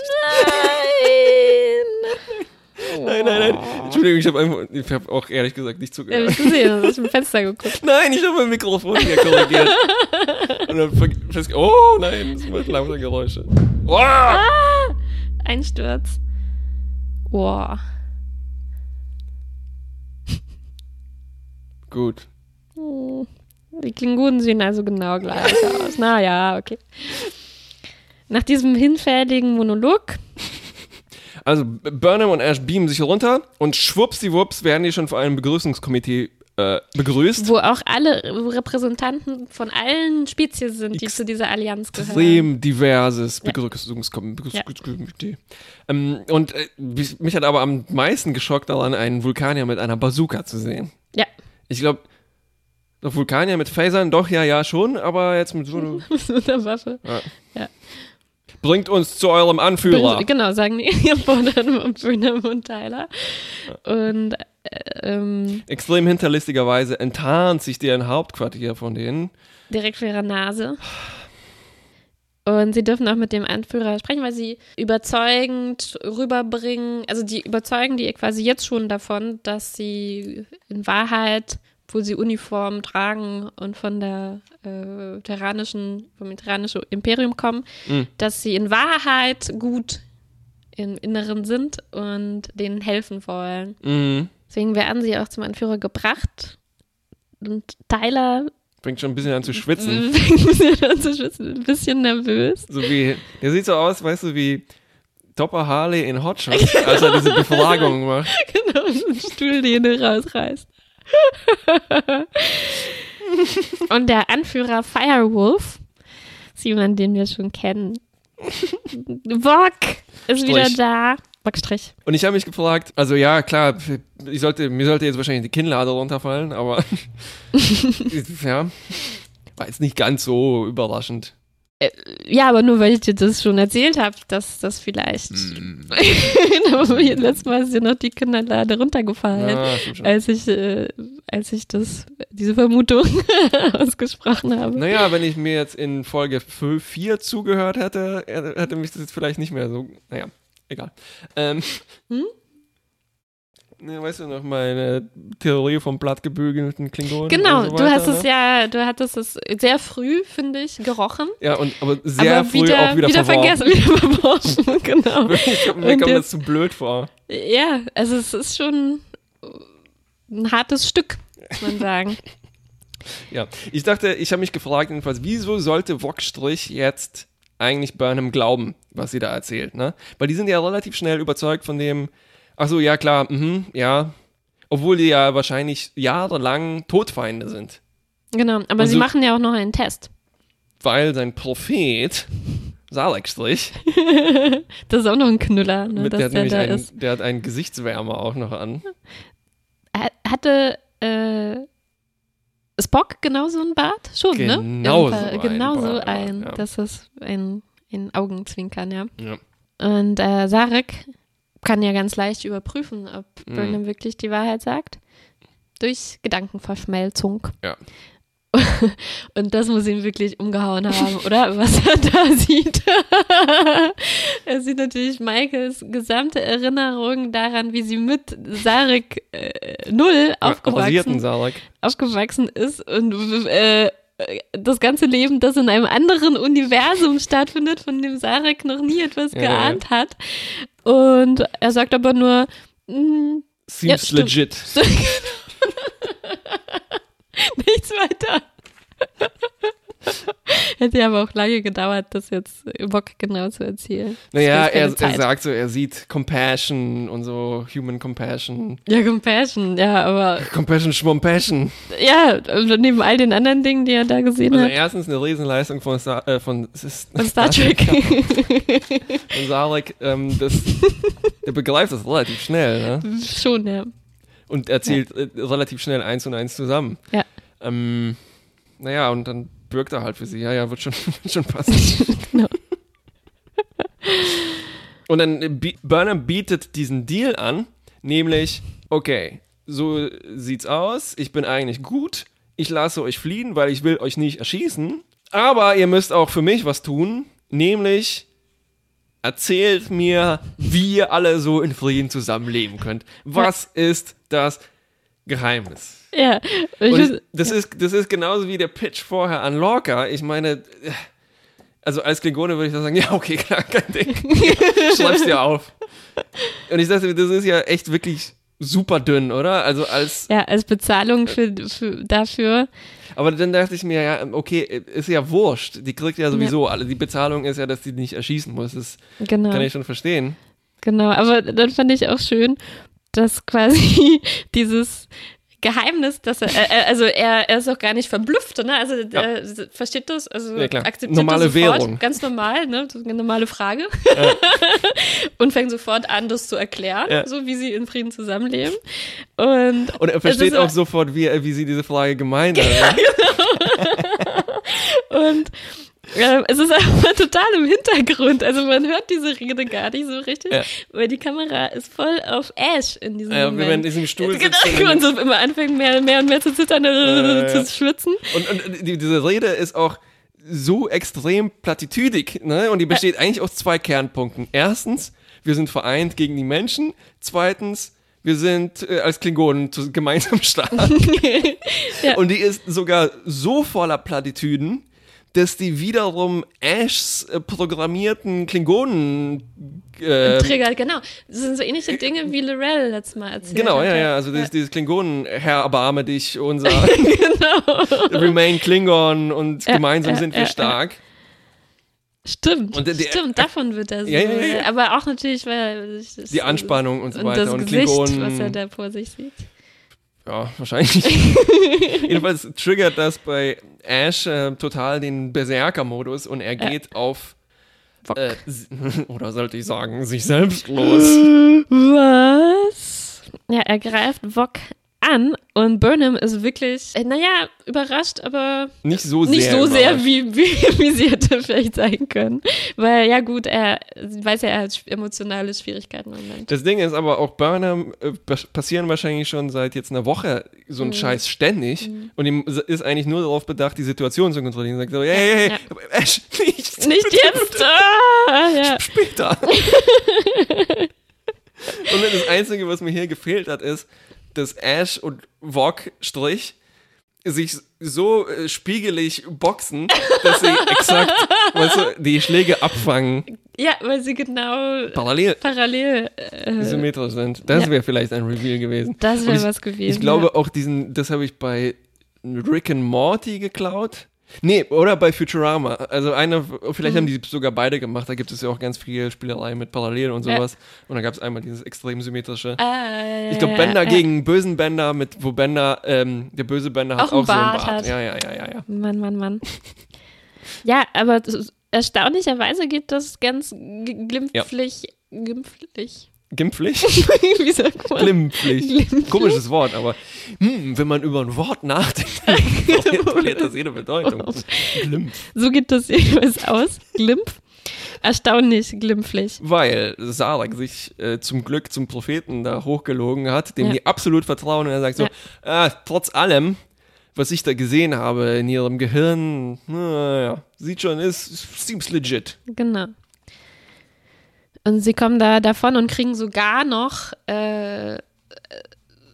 S2: Nein, nein, nein. Entschuldigung, ich habe einfach, ich habe auch ehrlich gesagt nicht
S1: Ja, hab
S2: zugehört.
S1: ich gesehen, du hast im Fenster geguckt.
S2: Nein, ich habe mein Mikrofon hier korrigiert. Und dann festge- oh nein, es macht laute Geräusche. Oh!
S1: Einsturz. Boah.
S2: Gut.
S1: Hm. Die Klingonen sehen also genau gleich aus. Naja, okay. Nach diesem hinfälligen Monolog,
S2: Also Burnham und Ash beamen sich runter und schwuppsiwupps werden die schon vor einem Begrüßungskomitee äh, begrüßt.
S1: wo auch alle Repräsentanten von allen Spezies sind, die zu dieser Allianz gehören.
S2: Extrem diverses
S1: Ja.
S2: Begrüßungskom- Begrüßungskomitee. Ähm, und äh, mich hat aber am meisten geschockt daran, einen Vulkanier mit einer Bazooka zu sehen.
S1: Ja,
S2: Ich glaube, doch Vulkanier mit Phasern, doch, ja, ja, schon, aber jetzt mit so einer,
S1: mit der Waffe.
S2: bringt uns zu eurem Anführer.
S1: Genau, sagen die Bonham und Burnham und Tyler. Und äh, ähm,
S2: Extrem hinterlistigerweise enttarnt sich deren Hauptquartier von denen.
S1: direkt vor ihrer Nase. Und sie dürfen auch mit dem Anführer sprechen, weil sie überzeugend rüberbringen, also die überzeugen die quasi jetzt schon davon, dass sie in Wahrheit, wo sie Uniform tragen und von der äh, terranischen, vom terranischen Imperium kommen,
S2: Mhm.
S1: dass sie in Wahrheit gut im Inneren sind und denen helfen wollen.
S2: Mhm.
S1: Deswegen werden sie auch zum Anführer gebracht. Und Tyler
S2: Fängt schon ein bisschen an zu schwitzen. [laughs]
S1: fängt ein bisschen an zu schwitzen, ein bisschen nervös.
S2: So wie, der sieht so aus, weißt du, wie Topper Harley in Hot Shots, als er diese Befragung [laughs] macht.
S1: Genau, so ein Stuhl, den er rausreißt. [laughs] Und der Anführer Firewolf, ist jemand, den wir schon kennen. Bock ist wieder
S2: Strich.
S1: Da. Bockstrich.
S2: Und ich habe mich gefragt, also ja, klar, ich sollte, mir sollte jetzt wahrscheinlich die Kinnlade runterfallen, aber [laughs] ja, war jetzt nicht ganz so überraschend.
S1: Ja, aber nur weil ich dir das schon erzählt habe, dass das vielleicht. [laughs] Aber Letztes Mal ist dir noch die Kinderlade runtergefallen.
S2: Ja,
S1: als ich, äh, als ich das, diese Vermutung [laughs] ausgesprochen habe.
S2: Naja, wenn ich mir jetzt in Folge 4 zugehört hätte, hätte hätte mich das jetzt vielleicht nicht mehr so, naja, egal. Ähm,
S1: Hm? [laughs]
S2: ne, weißt du noch meine Theorie vom blattgebügelten Klingonen?
S1: Genau,
S2: so
S1: du hast
S2: weiter,
S1: es
S2: ne?
S1: ja, du hattest es sehr früh, finde ich, gerochen.
S2: Ja, und, aber sehr
S1: aber
S2: früh
S1: wieder,
S2: auch wieder,
S1: wieder vergessen, [laughs] wieder verworfen, [laughs] genau.
S2: Ich glaub, mir
S1: Und
S2: kam das zu blöd vor.
S1: Ja, also es ist schon ein hartes Stück, muss man sagen.
S2: Ja, ich dachte, ich habe mich gefragt, jedenfalls, wieso sollte Wokstrich jetzt eigentlich Burnham glauben, was sie da erzählt, ne? Weil die sind ja relativ schnell überzeugt von dem, ach so, ja klar, mhm, ja, obwohl die ja wahrscheinlich jahrelang Todfeinde sind,
S1: Genau, aber
S2: Und
S1: sie
S2: so-
S1: machen ja auch noch einen Test.
S2: weil sein Prophet, Salekstrich, [laughs]
S1: Das ist auch noch ein Knüller, ne,
S2: mit, der, hat
S1: der
S2: nämlich
S1: da
S2: einen, der hat einen Gesichtswärmer auch noch an.
S1: Ha- Hatte äh, Spock genauso ein Bart? Schon, ne?
S2: Genau
S1: Im
S2: so ein
S1: Genau so ein.
S2: ja.
S1: Das ist ein, ein Augenzwinkern, ja.
S2: Ja.
S1: Und äh, Sarek kann ja ganz leicht überprüfen, ob
S2: Mhm.
S1: Burnham wirklich die Wahrheit sagt. Durch Gedankenverschmelzung.
S2: Ja. [laughs]
S1: Und das muss ihn wirklich umgehauen haben, oder? Was er da [laughs] sieht. er sieht natürlich Michaels gesamte Erinnerung daran, wie sie mit Sarek äh, null aufgewachsen,
S2: Salek.
S1: aufgewachsen ist und äh, das ganze Leben, das in einem anderen Universum stattfindet, von dem Sarek noch nie etwas
S2: Ja,
S1: geahnt hat. Und er sagt aber nur, mm, Ja,
S2: Seems
S1: stimmt.
S2: legit. [laughs]
S1: nichts weiter. [laughs] Hätte ja aber auch lange gedauert, das jetzt Bock genau zu erzählen.
S2: Naja, er, er sagt so, er sieht Compassion und so, Human Compassion.
S1: Ja, Compassion, ja, aber [laughs]
S2: Compassion, Schwompassion.
S1: ja, also neben all den anderen Dingen, die er da gesehen
S2: Also
S1: hat.
S2: erstens eine Riesenleistung von Star, äh, von,
S1: Von Star [laughs] Trek.
S2: von Sarek. Ähm, das, der begreift das relativ schnell, ne?
S1: Schon, ja.
S2: Und erzählt äh, relativ schnell eins und eins zusammen.
S1: Ja.
S2: Ähm, naja, und dann bürgt er halt für sie. Ja, ja, wird schon, [laughs] wird schon passen. [laughs]
S1: Genau.
S2: Und dann Burnham bietet diesen Deal an, nämlich, okay, so sieht's aus, ich bin eigentlich gut, ich lasse euch fliehen, weil ich will euch nicht erschießen, aber ihr müsst auch für mich was tun, nämlich erzählt mir, wie ihr alle so in Frieden zusammenleben könnt. Was ist das Geheimnis?
S1: Ja,
S2: Und das, ist, das ist genauso wie der Pitch vorher an Lorca. Ich meine, also als Klingone würde ich sagen, [laughs] ja, okay, klar, kein Ding. [laughs] Schreib's dir auf. Und ich dachte, das ist ja echt wirklich super dünn, oder? Also als,
S1: ja, als Bezahlung für, für, dafür.
S2: aber dann dachte ich mir, ja, okay, ist ja wurscht. Die kriegt ja sowieso alle. Die Bezahlung ist ja, dass die nicht erschießen muss. Das
S1: Genau.
S2: kann ich schon verstehen.
S1: Genau, aber dann fand ich auch schön, dass quasi [laughs] dieses Geheimnis, dass er, äh, also er, er ist auch gar nicht verblüfft, ne? Also er versteht das, also
S2: Ja,
S1: akzeptiert
S2: Normale
S1: das sofort,
S2: Währung.
S1: ganz normal, ne? Das ist eine normale Frage. [laughs] und fängt sofort an, das zu erklären,
S2: Ja.
S1: so wie sie in Frieden zusammenleben. Und,
S2: Und er versteht auch sofort, wie, wie sie diese Frage gemeint [laughs] hat.
S1: Und äh, es ist [laughs] aber total im Hintergrund. Also man hört diese Rede gar nicht so richtig,
S2: Ja.
S1: weil die Kamera ist voll auf Ash in diesem
S2: Ja, wenn
S1: Moment.
S2: man in diesem Stuhl
S1: Genau,
S2: sitzt und-
S1: und so immer anfängt mehr, mehr und mehr zu zittern,
S2: ja,
S1: zu
S2: ja.
S1: schwitzen.
S2: Und, und die, diese Rede ist auch so extrem platitüdig, ne? Und die besteht eigentlich aus zwei Kernpunkten. Erstens, wir sind vereint gegen die Menschen. Zweitens, wir sind äh, als Klingonen zu, gemeinsam stark. [laughs]
S1: Ja.
S2: Und die ist sogar so voller Plattitüden, dass die wiederum Ashs äh, programmierten Klingonen äh,
S1: Trigger, genau. Das sind so ähnliche Dinge, wie Lorel letztes Mal erzählt
S2: Genau,
S1: hat.
S2: ja, ja, also dieses, dieses Klingonen, Herr, erbarme dich, unser [laughs]
S1: genau.
S2: Remain Klingon und
S1: Ja,
S2: gemeinsam sind wir stark.
S1: Stimmt,
S2: Und der-
S1: stimmt, davon wird er so.
S2: Ja, ja, ja.
S1: Aber auch natürlich, weil
S2: Die Anspannung und so
S1: und
S2: weiter
S1: das
S2: und
S1: Gesicht,
S2: Klingonen.
S1: was er da vor sich sieht.
S2: Ja, wahrscheinlich. [laughs] Jedenfalls triggert das bei Ash äh, total den Berserker-Modus und er geht auf,
S1: Bock.
S2: äh, [laughs] oder sollte ich sagen, sich selbst los. [laughs]
S1: Was? Ja, er greift Vok an und Burnham ist wirklich, äh, naja, überrascht, aber
S2: Nicht so
S1: nicht
S2: sehr.
S1: so sehr, wie, wie, [laughs] wie sie hätte vielleicht sein können. Weil, ja gut, er weiß ja, er hat emotionale Schwierigkeiten im Moment.
S2: Das Ding ist aber auch Burnham äh, pas- passieren wahrscheinlich schon seit jetzt einer Woche so ein
S1: Mhm.
S2: Scheiß ständig und ihm ist eigentlich nur darauf bedacht, die Situation zu kontrollieren. Sagt so, hey, hey, hey,
S1: Ja.
S2: Ash, nicht,
S1: Nicht
S2: bitte,
S1: jetzt! Ah, ja.
S2: später. [laughs] und das Einzige, was mir hier gefehlt hat, ist, dass Ash und Vog Strich sich so äh, spiegelig boxen, dass sie [laughs] exakt weißt du, die Schläge abfangen,
S1: ja, weil sie genau
S2: parallel
S1: parallel. Äh,
S2: symmetrisch sind. Das
S1: ja.
S2: wäre vielleicht ein Reveal gewesen.
S1: das wäre was gewesen.
S2: Ich glaube auch diesen, das habe ich bei Rick and Morty geklaut. Nee, oder bei Futurama. Also eine, vielleicht
S1: Mhm.
S2: haben die sogar beide gemacht. Da gibt es ja auch ganz viel Spielerei mit Parallel und
S1: Ja.
S2: sowas. Und da gab es einmal dieses extrem symmetrische.
S1: ja. Ja, ja,
S2: Ich glaube,
S1: ja,
S2: Bender
S1: ja.
S2: gegen bösen Bender, mit, wo Bender, ähm, der böse Bender hat
S1: Auch
S2: auch, so einen
S1: Bart
S2: Bart.
S1: hat.
S2: Ja, ja, ja, ja, ja.
S1: Mann, Mann, Mann. ja, aber erstaunlicherweise geht das ganz glimpflich. Glimpflich.
S2: Gimpflich? [laughs]
S1: Wie sagt man?
S2: Glimpflich.
S1: Glimpflich?
S2: Komisches Wort, aber hm, wenn man über ein Wort nachdenkt, [laughs] dann verliert das jede Bedeutung. Glimpf.
S1: So geht das jeweils aus. Glimpf. Erstaunlich glimpflich.
S2: Weil Sarek sich äh, zum Glück zum Propheten da hochgelogen hat, dem
S1: Ja.
S2: die absolut vertrauen und er sagt so, ah, trotz allem, was ich da gesehen habe in ihrem Gehirn, naja, sieht schon, ist, seems legit.
S1: Genau. Und sie kommen da davon und kriegen sogar noch äh,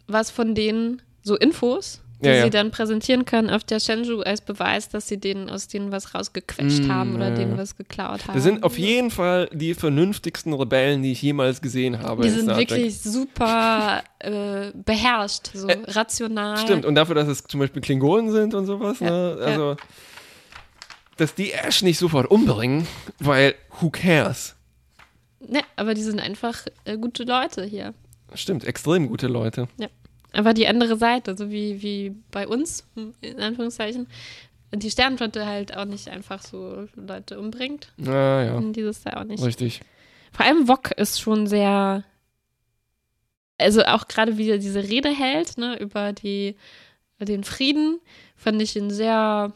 S1: was von denen, so Infos, die
S2: Ja, ja.
S1: sie dann präsentieren können auf der Shenzhou als Beweis, dass sie denen aus denen was rausgequetscht
S2: Mm,
S1: haben oder
S2: ja,
S1: denen was geklaut haben.
S2: Das sind auf jeden Fall die vernünftigsten Rebellen, die ich jemals gesehen habe.
S1: Die
S2: in
S1: sind wirklich super äh, beherrscht, so
S2: Äh,
S1: rational.
S2: Stimmt, und dafür, dass es zum Beispiel Klingonen sind und sowas, ne? Also, dass die Ash nicht sofort umbringen, weil who cares?
S1: Ne, aber die sind einfach äh, gute Leute hier.
S2: Stimmt, extrem gute Leute.
S1: Aber die andere Seite, so wie, wie bei uns, in Anführungszeichen, die Sternenflotte halt auch nicht einfach so Leute umbringt.
S2: Ja, ja,
S1: Und dieses da auch nicht.
S2: richtig.
S1: Vor allem Wok ist schon sehr, also auch gerade wie er diese Rede hält, ne, über die, den Frieden, fand ich ihn sehr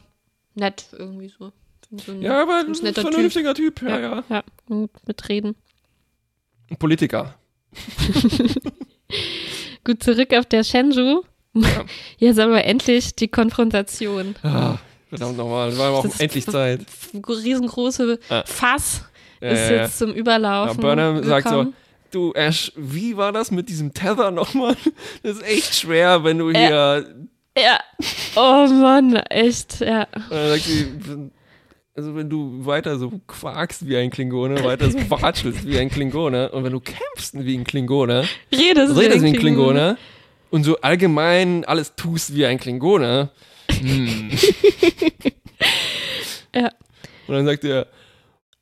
S1: nett irgendwie so. so ein,
S2: Ja, aber
S1: ein
S2: vernünftiger Typ. Ja, ja.
S1: Typ. Ja, gut mitreden.
S2: Ein Politiker. [laughs]
S1: Gut, zurück auf der Shenzhou.
S2: Ja.
S1: Jetzt aber endlich die Konfrontation.
S2: Ah, verdammt nochmal, es war aber auch
S1: Das-
S2: endlich Zeit.
S1: Riesengroße
S2: Ah.
S1: Fass
S2: Ja,
S1: ist
S2: ja,
S1: jetzt zum Überlaufen.
S2: Ja, Burnham sagt so,
S1: gekommen.
S2: Du, Ash, wie war das mit diesem Tether nochmal? Das ist echt schwer, wenn du hier.
S1: Ja. Oh Mann, echt, ja.
S2: Und dann sagt sie, also wenn du weiter so quakst wie ein Klingone, weiter so watschelst wie ein Klingone und wenn du kämpfst wie ein Klingone,
S1: Redest,
S2: redest wie ein
S1: Klingone.
S2: Klingone und so allgemein alles tust wie ein Klingone. Hm. [laughs]
S1: Ja.
S2: Und dann sagt er,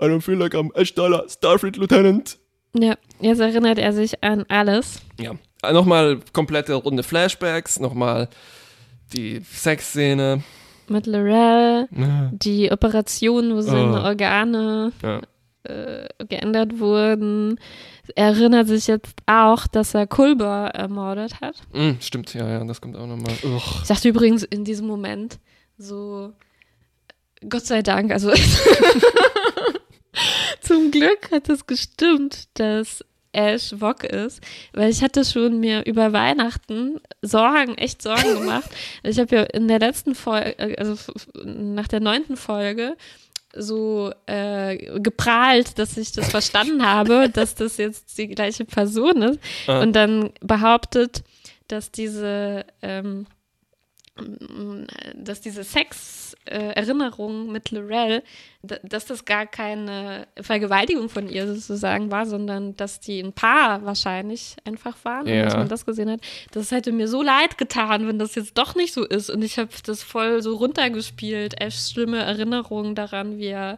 S2: I don't feel like I'm Ash Tyler, Starfleet Lieutenant.
S1: Ja, jetzt erinnert er sich an alles.
S2: Ja. Nochmal komplette Runde Flashbacks, nochmal die Sexszene.
S1: Mit Lorel,
S2: Ja.
S1: die Operation, wo seine
S2: Oh.
S1: Organe
S2: Ja.
S1: äh, geändert wurden. Er erinnert sich jetzt auch, dass er Kulber ermordet hat.
S2: Mm, stimmt, ja, ja, das kommt auch nochmal.
S1: Ich dachte übrigens in diesem Moment so, Gott sei Dank, also [laughs] zum Glück hat es gestimmt, dass Ash Wok ist, weil ich hatte schon mir über Weihnachten Sorgen, echt Sorgen [laughs] gemacht. Ich habe ja in der letzten Folge, also nach der neunten Folge, so äh, geprahlt, dass ich das verstanden habe, [laughs] dass das jetzt die gleiche Person ist
S2: Ah.
S1: und dann behauptet, dass diese ähm, dass diese Sex-Erinnerung mit Lorel, dass das gar keine Vergewaltigung von ihr sozusagen war, sondern dass die ein Paar wahrscheinlich einfach waren und
S2: Ja.
S1: dass man das gesehen hat. Das hätte mir so leid getan, wenn das jetzt doch nicht so ist. Und ich habe das voll so runtergespielt. Ashs schlimme Erinnerung daran, wie er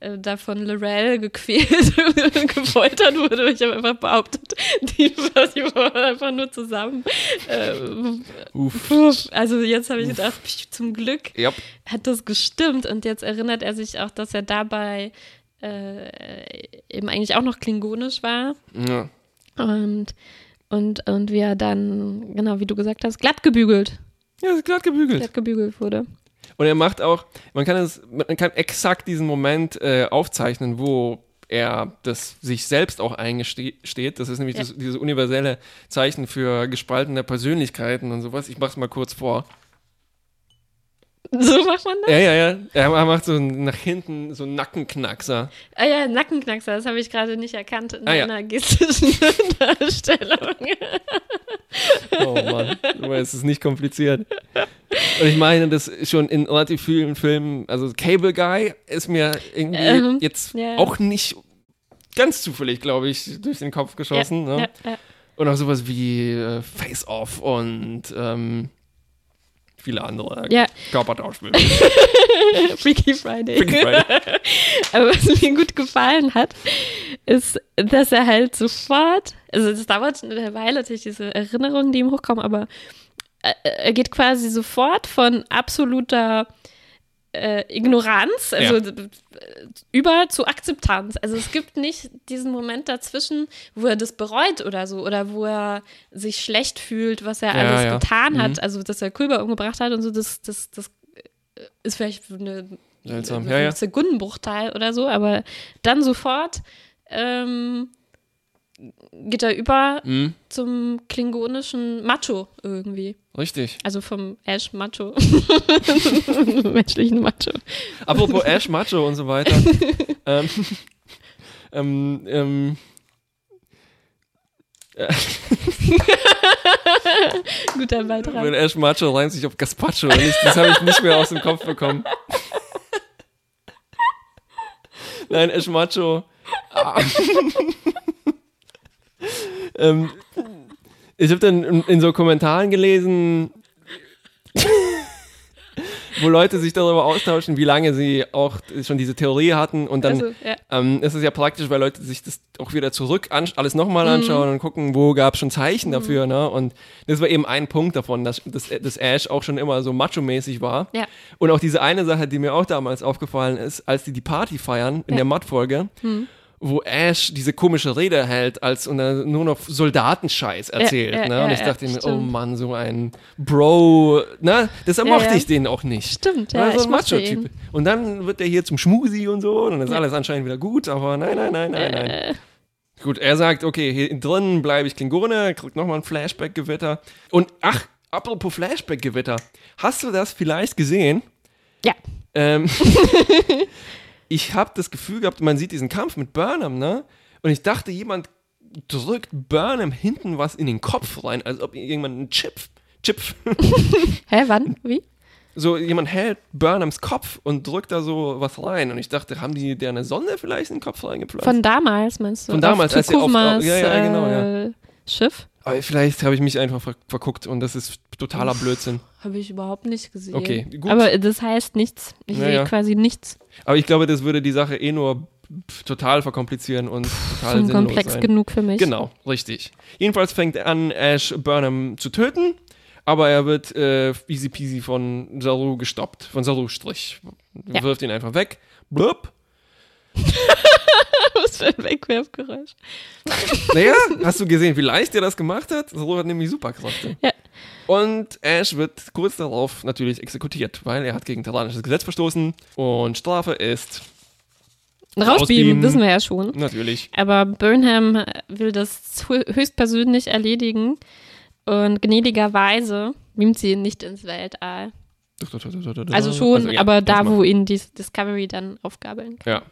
S1: äh, da von Lorel gequält und [laughs] gefoltert wurde. Ich habe einfach behauptet, die, die waren einfach nur zusammen. Äh,
S2: Uff.
S1: Puff. Also jetzt habe ich gedacht, pf, zum Glück
S2: Ja.
S1: hat das gestimmt und jetzt erinnert er sich auch, dass er dabei äh, eben eigentlich auch noch klingonisch war
S2: ja.
S1: und, und, und wie er dann, genau wie du gesagt hast, glatt gebügelt,
S2: Ja, glatt gebügelt.
S1: glatt gebügelt wurde.
S2: Und er macht auch, man kann es, man kann exakt diesen Moment äh, aufzeichnen, wo er das sich selbst auch eingesteht. Das ist nämlich
S1: Ja.
S2: das, dieses universelle Zeichen für gespaltene Persönlichkeiten und sowas. Ich mach's mal kurz vor.
S1: So macht man das?
S2: Ja, ja, ja. Er macht so nach hinten so einen Nackenknackser.
S1: Ah ja, Nackenknackser, das habe ich gerade nicht erkannt in
S2: Ah, ja.
S1: einer gestischen [laughs] Darstellung.
S2: Oh Mann, aber es ist nicht kompliziert. Und ich meine, das schon in relativ vielen Filmen, also Cable Guy ist mir irgendwie
S1: Ähm,
S2: jetzt
S1: ja.
S2: auch nicht ganz zufällig, glaube ich, durch den Kopf geschossen. ne?
S1: Ja, ja.
S2: Und auch sowas wie äh, Face Off und ähm, viele andere
S1: Ja.
S2: Körpertauschfilme. [laughs]
S1: Freaky Friday.
S2: Freaky Friday. [laughs]
S1: Aber was mir gut gefallen hat, ist, dass er halt sofort, also das dauert eine Weile, natürlich diese Erinnerungen, die ihm hochkommen, aber äh, er geht quasi sofort von absoluter äh, Ignoranz, also
S2: Ja.
S1: äh, über zu Akzeptanz. Also es gibt nicht diesen Moment dazwischen, wo er das bereut oder so, oder wo er sich schlecht fühlt, was er
S2: Ja,
S1: alles
S2: ja.
S1: getan
S2: Mhm.
S1: hat, also dass er Kulber umgebracht hat und so, das, das, das ist vielleicht eine
S2: Seltsam.
S1: also
S2: Ja, ja.
S1: ein Sekundenbruchteil oder so, aber dann sofort ähm, geht er über
S2: Mhm,
S1: zum klingonischen Macho irgendwie.
S2: richtig.
S1: Also vom Ash Macho. [laughs] Menschlichen Macho.
S2: Apropos [laughs] Ash Macho und so weiter. [laughs] ähm, ähm, ähm,
S1: Guter Beitrag.
S2: Wenn Ash Macho reimt sich auf ich, das habe ich nicht mehr aus dem Kopf bekommen. Nein, Ash Macho. Ah. Ähm, ich habe dann in, in so Kommentaren gelesen, wo Leute sich darüber austauschen, wie lange sie auch schon diese Theorie hatten. Und dann
S1: Also, ja.
S2: ähm, ist es ja praktisch, weil Leute sich das auch wieder zurück alles nochmal
S1: Mhm.
S2: anschauen und gucken, wo gab es schon Zeichen dafür. Ne? Und das war eben ein Punkt davon, dass, dass, dass Ash auch schon immer so macho-mäßig war.
S1: Ja.
S2: Und auch diese eine Sache, die mir auch damals aufgefallen ist, als die die Party feiern in
S1: Ja.
S2: der Matt-Folge, wo Ash diese komische Rede hält, als und dann nur noch Soldatenscheiß erzählt.
S1: ja,
S2: ne?
S1: ja,
S2: und ich
S1: ja,
S2: dachte mir, oh
S1: stimmt.
S2: Mann, so ein Bro, ne? Deshalb
S1: Ja,
S2: mochte
S1: ja.
S2: ich den auch nicht.
S1: Stimmt,
S2: Ja,
S1: ja,
S2: so
S1: ich
S2: ein Macho-Typ.
S1: ihn.
S2: Und dann wird er hier zum Schmusi und so, und dann ist
S1: Ja.
S2: alles anscheinend wieder gut, aber nein, nein, nein, nein, nein.
S1: Äh,
S2: Gut, er sagt, okay, hier drin bleibe ich Klingone, kriegt nochmal ein Flashback-Gewitter. Und ach, apropos Flashback-Gewitter, hast du das vielleicht gesehen?
S1: ja.
S2: Ähm, [laughs] [laughs] ich habe das Gefühl gehabt, man sieht diesen Kampf mit Burnham, ne? Und ich dachte, jemand drückt Burnham hinten was in den Kopf rein, als ob irgendjemand einen Chip, Chip, [laughs]
S1: Hä, wann? Wie?
S2: so jemand hält Burnhams Kopf und drückt da so was rein. Und ich dachte, haben die der eine Sonde vielleicht in den Kopf reingepflanzt?
S1: Von damals, meinst du?
S2: Von damals,
S1: auf
S2: als sie auf-
S1: Tukumas,
S2: ja, ja, genau, ja.
S1: äh, Schiff?
S2: Aber vielleicht habe ich mich einfach ver verguckt und das ist totaler Blödsinn.
S1: Habe ich überhaupt nicht gesehen.
S2: Okay, gut.
S1: Aber das heißt nichts. Ich
S2: Ja,
S1: sehe quasi nichts.
S2: Aber ich glaube, das würde die Sache eh nur total verkomplizieren und total
S1: Schon
S2: sinnlos
S1: komplex
S2: sein.
S1: genug für mich.
S2: Genau, richtig. Jedenfalls fängt er an, Ash Burnham zu töten, aber er wird äh, easy peasy von Saru gestoppt, von Saru Strich.
S1: Ja.
S2: Wirft ihn einfach weg. Blub. [laughs] [laughs]
S1: Was für ein Wegwerfgeräusch.
S2: Naja, hast du gesehen, wie leicht er das gemacht hat? Saru hat nämlich Superkräfte.
S1: Ja.
S2: Und Ash wird kurz darauf natürlich exekutiert, weil er hat gegen terranisches Gesetz verstoßen und Strafe ist
S1: Rausbeamen, wissen wir ja schon.
S2: natürlich
S1: Aber Burnham will das hö- höchstpersönlich erledigen und gnädigerweise beamt sie ihn nicht ins Weltall. Also schon,
S2: Also, ja,
S1: aber da, wo ihn die Discovery dann aufgabeln kann.
S2: Ja.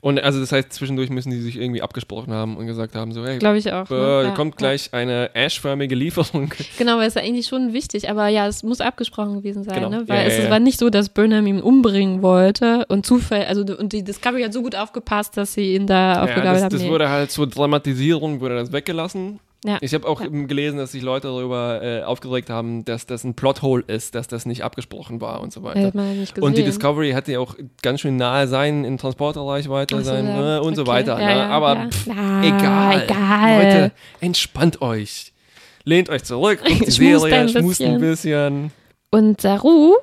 S2: Und also das heißt, zwischendurch müssen die sich irgendwie abgesprochen haben und gesagt haben, so, hey,
S1: Glaube ich auch.
S2: äh,
S1: ne? Ja,
S2: kommt
S1: ja.
S2: gleich eine Ash-förmige Lieferung.
S1: Genau, weil es ist eigentlich schon wichtig, aber ja, es muss abgesprochen gewesen sein,
S2: Genau.
S1: ne? Weil
S2: Ja,
S1: es
S2: ja, ja.
S1: war nicht so, dass Burnham ihn umbringen wollte und Zufall, also und die Discovery hat so gut aufgepasst, dass sie ihn da
S2: Ja,
S1: aufgegabelt
S2: das,
S1: haben.
S2: das
S1: Nee.
S2: wurde halt zur Dramatisierung, wurde das weggelassen.
S1: Ja.
S2: Ich habe auch
S1: Ja.
S2: eben gelesen, dass sich Leute darüber äh, aufgeregt haben, dass das ein Plothole ist, dass das nicht abgesprochen war und so weiter.
S1: Ja.
S2: Und die Discovery hätte ja auch ganz schön nahe sein, in Transporterreichweite
S1: Ach so,
S2: sein äh, und so
S1: Okay.
S2: weiter.
S1: Ja,
S2: ne? Aber pff, egal.
S1: egal.
S2: Leute, entspannt euch. Lehnt euch zurück, [laughs] guckt die Serie,
S1: ein
S2: schmust ein
S1: bisschen.
S2: bisschen.
S1: Und Saru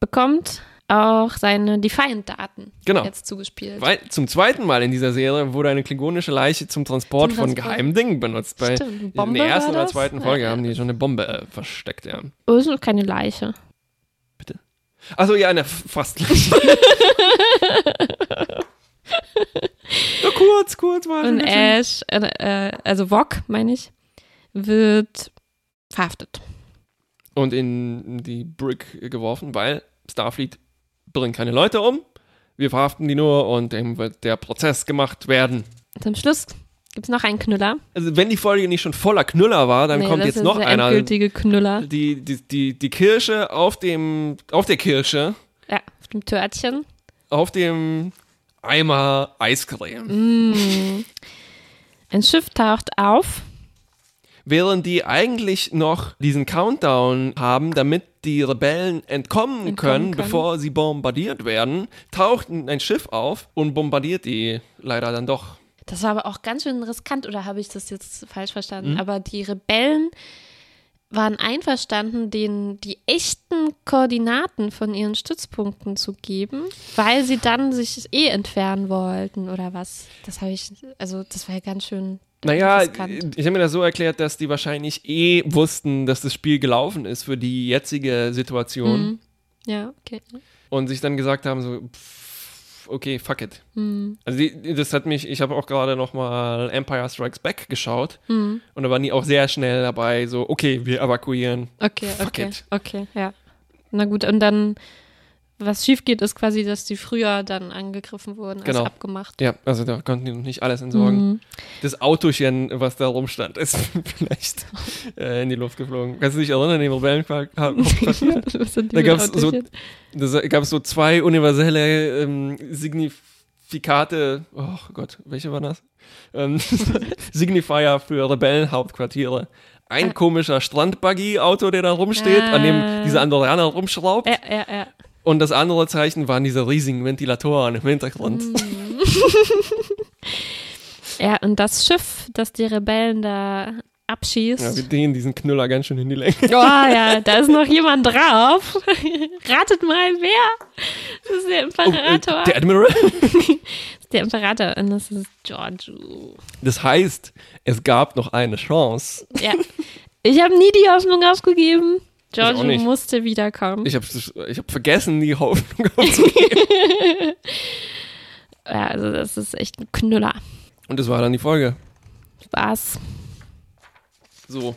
S1: bekommt auch seine Defiant-Daten
S2: Genau.
S1: jetzt zugespielt.
S2: Weil zum zweiten Mal in dieser Serie wurde eine klingonische Leiche zum Transport
S1: Zum
S2: von
S1: Transport.
S2: geheimen Dingen benutzt. Bei
S1: Stimmt,
S2: in
S1: Bombe
S2: der ersten oder zweiten Folge
S1: Ja.
S2: haben die schon eine Bombe äh, versteckt, ja.
S1: Oh, ist noch keine Leiche.
S2: Achso, ja, eine fast Leiche. [laughs] Nur kurz, kurz war
S1: Und Ash, äh, äh, also Vog, meine ich, wird verhaftet.
S2: Und in die Brick geworfen, weil Starfleet bringt keine Leute um. Wir verhaften die nur und dem wird der Prozess gemacht werden.
S1: Zum Schluss gibt es noch einen Knüller.
S2: Also wenn die Folge nicht schon voller Knüller war, dann
S1: Nee,
S2: kommt jetzt noch
S1: der
S2: einer.
S1: endgültige Knüller.
S2: Die, die, die, die Kirsche auf dem, auf der Kirsche,
S1: Ja, auf dem Törtchen.
S2: auf dem Eimer Eiscreme.
S1: Mm. Ein Schiff taucht auf.
S2: Während die eigentlich noch diesen Countdown haben, damit die Rebellen entkommen,
S1: Entkommen
S2: können,
S1: können.
S2: bevor sie bombardiert werden, taucht ein Schiff auf und bombardiert die leider dann doch.
S1: Das war aber auch ganz schön riskant, oder habe ich das jetzt falsch verstanden?
S2: Mhm.
S1: Aber die Rebellen waren einverstanden, denen die echten Koordinaten von ihren Stützpunkten zu geben, weil sie dann sich eh entfernen wollten oder was. Das habe ich, also das war ja ganz schön
S2: Naja,
S1: riskant.
S2: ich habe mir das so erklärt, dass die wahrscheinlich eh wussten, dass das Spiel gelaufen ist für die jetzige Situation
S1: Mhm. Ja, okay.
S2: und sich dann gesagt haben so, pff, okay, fuck it.
S1: Mhm.
S2: Also die, das hat mich, ich habe auch gerade noch mal Empire Strikes Back geschaut
S1: Mhm.
S2: und da waren die auch sehr schnell dabei, so, okay, wir evakuieren.
S1: Okay,
S2: Fuck
S1: okay,
S2: it.
S1: okay, ja. Na gut, und dann was schief geht, ist quasi, dass die früher dann angegriffen wurden, als
S2: Genau.
S1: abgemacht.
S2: Ja, also da konnten die noch nicht alles entsorgen.
S1: Mhm.
S2: Das Autochen, was da rumstand, ist [laughs] vielleicht äh, in die Luft geflogen. Kannst du dich erinnern, [laughs] im
S1: die
S2: Da so- gab es so zwei universelle ähm, Signifikate. Oh Gott, welche waren das? Ähm, [laughs] Signifier für Rebellenhauptquartiere. Ein
S1: Ah.
S2: komischer Strandbuggy-Auto, der da rumsteht, an
S1: Ah.
S2: dem dieser Andorianer rumschraubt.
S1: Ja, ja, ja.
S2: Und das andere Zeichen waren diese riesigen Ventilatoren im Hintergrund.
S1: Mhm. [laughs] Ja, und das Schiff, das die Rebellen da abschießt.
S2: Ja, wir dehnen diesen Knüller ganz schön in die Länge.
S1: Oh ja, [laughs] da ist noch jemand drauf. [laughs] Ratet mal, wer? Das ist der Imperator.
S2: Oh, Der Admiral?
S1: das ist der Imperator und das ist Giorgio.
S2: Das heißt, es gab noch eine Chance.
S1: Ja. Ich habe nie die Hoffnung aufgegeben. Giorgio musste wiederkommen.
S2: Ich habe ich hab vergessen, die Hoffnung [laughs] aufzugeben.
S1: ja, also das ist echt ein Knüller.
S2: Und das war dann die Folge.
S1: Spaß.
S2: So.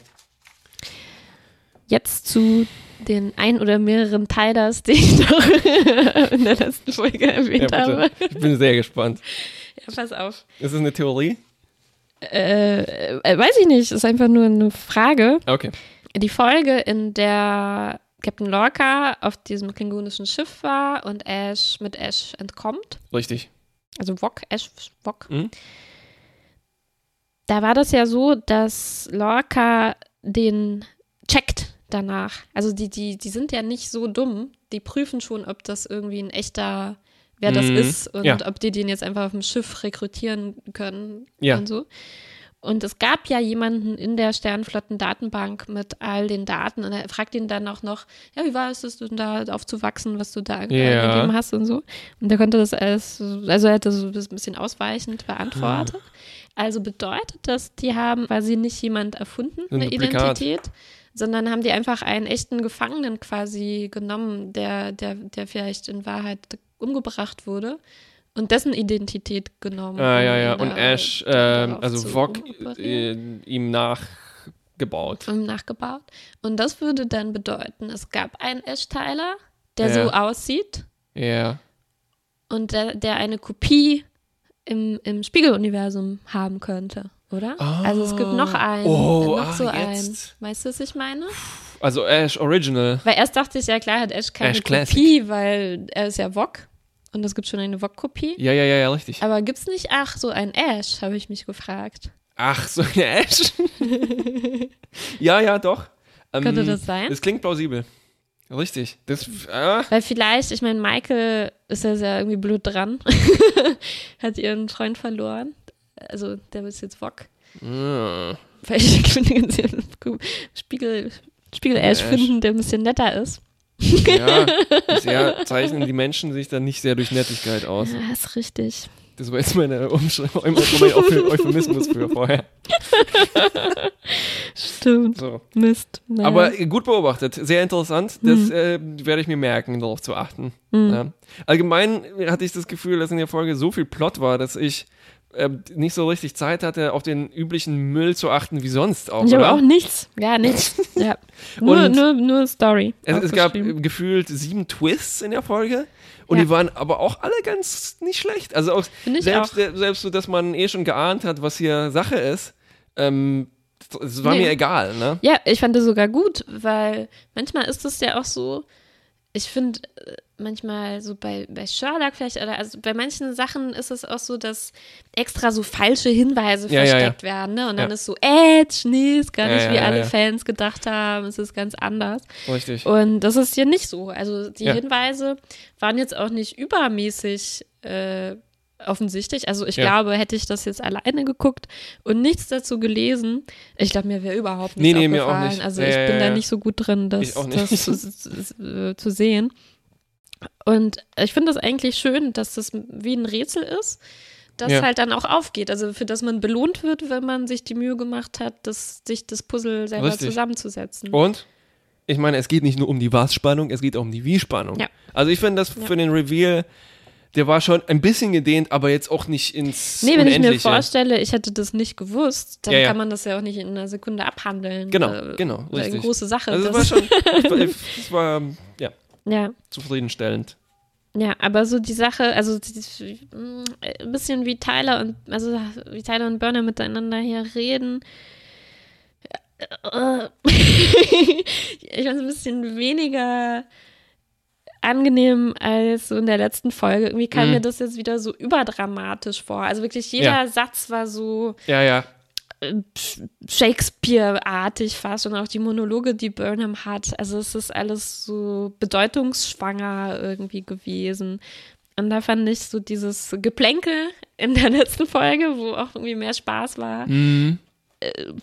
S1: Jetzt zu den ein oder mehreren Tiders, die ich noch [laughs] in der letzten Folge
S2: Ja,
S1: erwähnt
S2: bitte.
S1: habe.
S2: Ich bin sehr gespannt.
S1: Ja, pass auf.
S2: Ist das eine Theorie?
S1: Äh, äh, weiß ich nicht, ist einfach nur eine Frage.
S2: Okay.
S1: Die Folge, in der Captain Lorca auf diesem klingonischen Schiff war und Ash mit Ash entkommt,
S2: Richtig.
S1: also Wok, Ash, Wok,
S2: Mhm.
S1: da war das ja so, dass Lorca den checkt danach. Also die, die, die sind ja nicht so dumm, die prüfen schon, ob das irgendwie ein echter, wer das
S2: Mhm.
S1: ist und
S2: Ja.
S1: ob die den jetzt einfach auf dem Schiff rekrutieren können
S2: Ja.
S1: und so. Und es gab ja jemanden in der Sternflotten-Datenbank mit all den Daten und er fragt ihn dann auch noch, ja, wie war es, das denn da aufzuwachsen, was du da
S2: Ja.
S1: angegeben hast und so. Und er konnte das alles, also er hat das so ein bisschen ausweichend beantwortet. Also bedeutet das, die haben quasi nicht jemand erfunden,
S2: Ein
S1: eine. Identität, sondern haben die einfach einen echten Gefangenen quasi genommen, der, der, der vielleicht in Wahrheit umgebracht wurde und dessen Identität genommen.
S2: Ah, ja, ja.
S1: um
S2: Und Ash, ähm, also
S1: zu
S2: Vog
S1: operieren
S2: äh, ihm nachgebaut.
S1: ähm, nachgebaut. Und das würde dann bedeuten, es gab einen Ash-Tyler, der
S2: Ja.
S1: so aussieht
S2: Ja.
S1: und der, der eine Kopie im, im Spiegeluniversum haben könnte, oder? also es gibt noch einen,
S2: Oh,
S1: noch
S2: ah,
S1: so einen. Weißt du, was ich meine?
S2: Also Ash Original.
S1: Weil erst dachte ich, ja klar, hat Ash keine
S2: Ash.
S1: Kopie, weil er ist ja Vog und es gibt schon eine Vog-Kopie.
S2: Ja, ja, ja, ja, richtig.
S1: Aber gibt's nicht, ach, so ein Ash, habe ich mich gefragt.
S2: Ach, so eine Ash? [laughs] ja, ja, doch. Ähm,
S1: Könnte das sein?
S2: Das klingt plausibel. Richtig. Das, ah,
S1: Weil vielleicht, ich meine, Michael ist ja sehr irgendwie blöd dran. [laughs] Hat ihren Freund verloren. Also, der ist jetzt Wok.
S2: ah.
S1: Vielleicht [laughs] können sie einen Spiegel, Spiegel-Ash
S2: Ash.
S1: finden, der ein bisschen netter ist.
S2: Ja, [laughs] bisher zeichnen die Menschen sich dann nicht sehr durch Nettigkeit aus.
S1: Ja, ist richtig.
S2: Das war jetzt meine Umschreibung, Euphemismus für vorher.
S1: Stimmt.
S2: So.
S1: Mist. Naja.
S2: Aber gut beobachtet, sehr interessant. Das
S1: Mhm.
S2: äh, werde ich mir merken, darauf zu achten.
S1: Mhm.
S2: Ja. Allgemein hatte ich das Gefühl, dass in der Folge so viel Plot war, dass ich äh, nicht so richtig Zeit hatte, auf den üblichen Müll zu achten wie sonst auch.
S1: ich habe auch nichts. Gar nichts. [laughs] Ja. Nur, nur, nur Story.
S2: Es, es gab äh, gefühlt sieben Twists in der Folge und
S1: Ja.
S2: die waren aber auch alle ganz nicht schlecht. Also auch selbst,
S1: auch.
S2: äh, selbst so, dass man eh schon geahnt hat, was hier Sache ist. Ähm, es war
S1: Nee.
S2: mir egal, ne?
S1: Ja, ich fand das sogar gut, weil manchmal ist es ja auch so, ich finde äh, manchmal so bei, bei Sherlock vielleicht, oder also bei manchen Sachen ist es auch so, dass extra so falsche Hinweise
S2: Ja, ja, ja.
S1: versteckt werden, ne? Und dann
S2: Ja.
S1: ist so, Edge, nee, ist gar
S2: Ja,
S1: nicht,
S2: ja,
S1: wie
S2: ja,
S1: alle
S2: ja.
S1: Fans gedacht haben, es ist ganz anders.
S2: Richtig.
S1: Und das ist hier nicht so. Also die
S2: Ja.
S1: Hinweise waren jetzt auch nicht übermäßig äh, offensichtlich. Also ich
S2: Ja.
S1: glaube, hätte ich das jetzt alleine geguckt und nichts dazu gelesen, ich glaube, mir wäre überhaupt
S2: Nee,
S1: nichts
S2: nee, mir auch nicht.
S1: Also ich
S2: ja,
S1: bin da nicht so gut drin, das, das zu, zu, äh, zu sehen. Und ich finde das eigentlich schön, dass das wie ein Rätsel ist, das
S2: Ja.
S1: halt dann auch aufgeht. Also für das man belohnt wird, wenn man sich die Mühe gemacht hat, das, sich das Puzzle selber
S2: Richtig.
S1: zusammenzusetzen.
S2: Und ich meine, es geht nicht nur um die Was-Spannung, es geht auch um die Wie-Spannung.
S1: Ja.
S2: Also ich finde das
S1: Ja.
S2: für den Reveal, der war schon ein bisschen gedehnt, aber jetzt auch nicht ins
S1: Nee, wenn ich mir
S2: Unendliche.
S1: vorstelle, ich hätte das nicht gewusst, dann
S2: Ja, ja.
S1: kann man das ja auch nicht in einer Sekunde abhandeln.
S2: Genau,
S1: Äh,
S2: genau,
S1: Eine
S2: richtig.
S1: große Sache.
S2: Also
S1: das,
S2: war schon, [laughs] es war, ja,
S1: ja.
S2: zufriedenstellend.
S1: Ja, aber so die Sache, also die, mm, ein bisschen wie Tyler und also wie Tyler und Burner miteinander hier reden. Äh, [laughs] ich fand es ein bisschen weniger angenehm als so in der letzten Folge. Irgendwie kam
S2: Mhm.
S1: mir das jetzt wieder so überdramatisch vor. Also wirklich jeder
S2: Ja.
S1: Satz war so
S2: Ja, ja.
S1: äh, Shakespeare-artig fast und auch die Monologe, die Burnham hat. Also es ist alles so bedeutungsschwanger irgendwie gewesen. Und da fand ich so dieses Geplänkel in der letzten Folge, wo auch irgendwie mehr Spaß war,
S2: Mhm.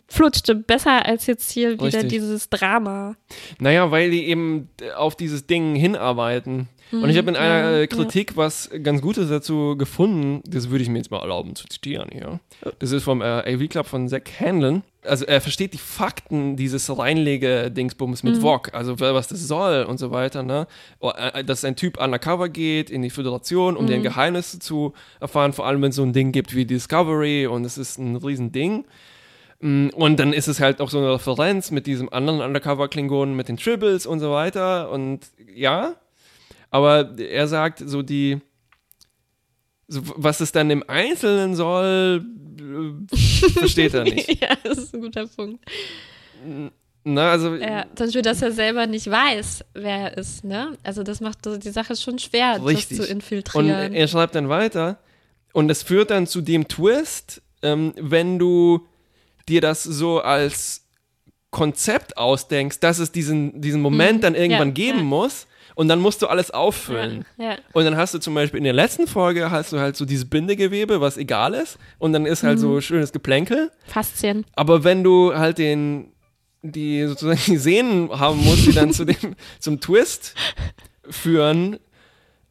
S1: Flutschte besser als jetzt hier wieder
S2: Richtig.
S1: dieses Drama.
S2: Naja, weil die eben auf dieses Ding hinarbeiten. Und ich habe in einer
S1: ja,
S2: äh, Kritik was ganz Gutes dazu gefunden, das würde ich mir jetzt mal erlauben zu zitieren hier. Das ist vom äh, AV Club von Zach Hanlon. Also er versteht die Fakten dieses Reinlege-Dingsbums mit VOG, also was das soll und so weiter, ne? Oh, äh, Dass ein Typ undercover geht in die Föderation, um deren Geheimnisse zu erfahren, vor allem wenn es so ein Ding gibt wie Discovery und es ist ein Riesending. Mm, Und dann ist es halt auch so eine Referenz mit diesem anderen Undercover-Klingonen, mit den Tribbles und so weiter. Und ja, aber er sagt, so die, so was es dann im Einzelnen soll, äh, versteht er nicht. [laughs]
S1: ja, das ist ein guter Punkt.
S2: Na, also,
S1: Ja, zum Beispiel, dass er selber nicht weiß, wer er ist, ne? Also das macht die Sache schon schwer,
S2: Richtig.
S1: das zu
S2: und
S1: infiltrieren.
S2: er schreibt dann weiter. Und das führt dann zu dem Twist, ähm, wenn du dir das so als Konzept ausdenkst, dass es diesen, diesen Moment dann irgendwann
S1: Mhm. Ja,
S2: geben
S1: ja.
S2: muss. Und dann musst du alles auffüllen.
S1: ja.
S2: Und dann hast du zum Beispiel in der letzten Folge hast du halt so dieses Bindegewebe, was egal ist. Und dann ist halt
S1: Mhm.
S2: so schönes Geplänkel.
S1: Faszien.
S2: Aber wenn du halt den, die sozusagen die Szenen haben musst, die dann zu dem, zum Twist führen,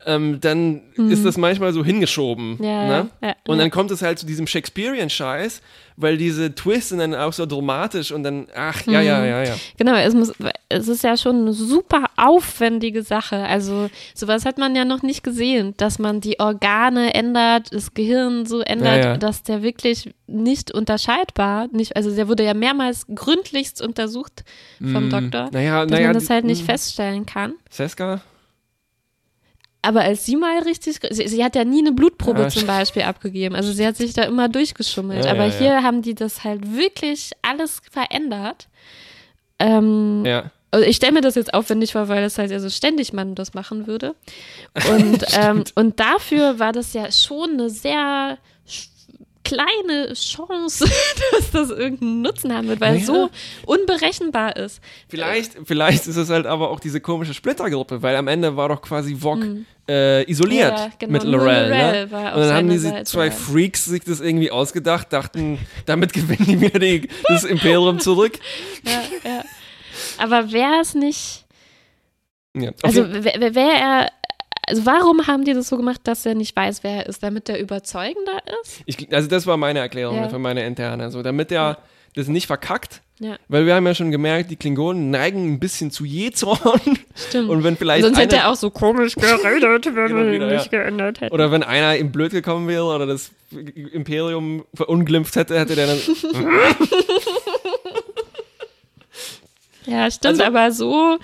S2: ähm, dann ist das manchmal so hingeschoben.
S1: Mhm. Ja,
S2: ne?
S1: ja,
S2: und
S1: ja.
S2: dann kommt es halt zu diesem Shakespearean-Scheiß, weil diese Twists sind dann auch so dramatisch und dann, ach, ja, ja, ja, ja.
S1: Genau, es, muss, es ist ja schon eine super aufwendige Sache. Also sowas hat man ja noch nicht gesehen, dass man die Organe ändert, das Gehirn so ändert, dass der wirklich nicht unterscheidbar, nicht, also der wurde ja mehrmals gründlichst untersucht vom Doktor,
S2: Mm, Naja,
S1: dass
S2: naja,
S1: man das halt nicht
S2: mm.
S1: feststellen kann.
S2: Seska?
S1: Aber als sie mal richtig, sie, sie hat ja nie eine Blutprobe
S2: Ja,
S1: zum Beispiel abgegeben. Also sie hat sich da immer durchgeschummelt.
S2: Ja,
S1: Aber
S2: ja, ja.
S1: hier haben die das halt wirklich alles verändert. Ähm,
S2: Ja.
S1: also ich stelle mir das jetzt aufwendig vor, weil das halt also ständig man das machen würde. Und, [laughs] ähm, und dafür war das ja schon eine sehr kleine Chance, [laughs] dass das irgendeinen Nutzen haben wird, weil es
S2: Naja.
S1: so unberechenbar ist.
S2: Vielleicht, vielleicht ist es halt aber auch diese komische Splittergruppe, weil am Ende war doch quasi Vogue äh, isoliert.
S1: Ja, genau,
S2: mit Lorel. Ne? Und dann haben diese
S1: Seite,
S2: zwei. Freaks sich das irgendwie ausgedacht, dachten, damit [laughs] gewinnen die wieder die, das Imperium zurück.
S1: Ja, ja. Aber wäre es nicht,
S2: Ja,
S1: also wäre wär er, also warum haben die das so gemacht, dass er nicht weiß, wer er ist, damit er überzeugender ist?
S2: ich, also das war meine Erklärung
S1: Ja.
S2: für meine interne. So, damit er das nicht verkackt,
S1: Ja,
S2: weil wir haben ja schon gemerkt, die Klingonen neigen ein bisschen zu Jezorn.
S1: stimmt.
S2: Und wenn vielleicht
S1: Sonst hätte er auch so komisch [laughs] geredet, wenn wir ihn nicht geändert hätten.
S2: Oder wenn einer ihm blöd gekommen wäre oder das Imperium verunglimpft hätte, hätte der dann. [laughs] [laughs]
S1: Ja, stimmt,
S2: Also-
S1: aber so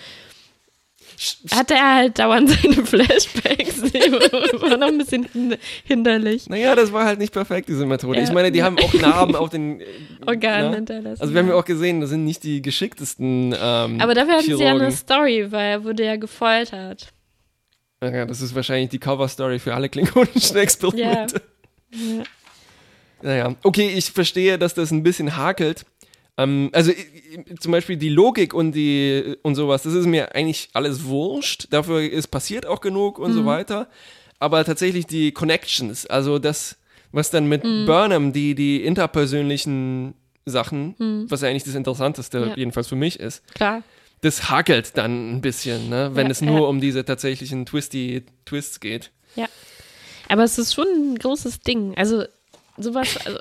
S1: hatte er halt dauernd [laughs] seine Flashbacks. [laughs] War noch ein bisschen hin- hinderlich.
S2: Naja, das war halt nicht perfekt, diese Methode.
S1: Ja.
S2: Ich meine, die haben auch Narben auf den [laughs]
S1: Organen
S2: ne?
S1: hinterlassen.
S2: Also wir haben ja
S1: ja.
S2: auch gesehen, das sind nicht die geschicktesten ähm,
S1: aber dafür hatten sie ja eine. Story, weil er wurde ja gefoltert.
S2: Ja, das ist wahrscheinlich die Cover-Story für alle klingonischen Experimente.
S1: Ja.
S2: Naja, okay, ich verstehe, dass das ein bisschen hakelt. Ähm, also zum Beispiel die Logik und die und sowas, das ist mir eigentlich alles wurscht. Dafür ist passiert auch genug und
S1: Mhm.
S2: so weiter. Aber tatsächlich die Connections, also das, was dann mit
S1: Mhm.
S2: Burnham, die, die interpersönlichen Sachen, was ja eigentlich das Interessanteste
S1: Mhm. Ja.
S2: jedenfalls für mich ist,
S1: Klar.
S2: das hakelt dann ein bisschen, ne? wenn
S1: Ja,
S2: es nur
S1: ja.
S2: um diese tatsächlichen twisty Twists geht.
S1: Ja. Aber es ist schon ein großes Ding. Also sowas, also,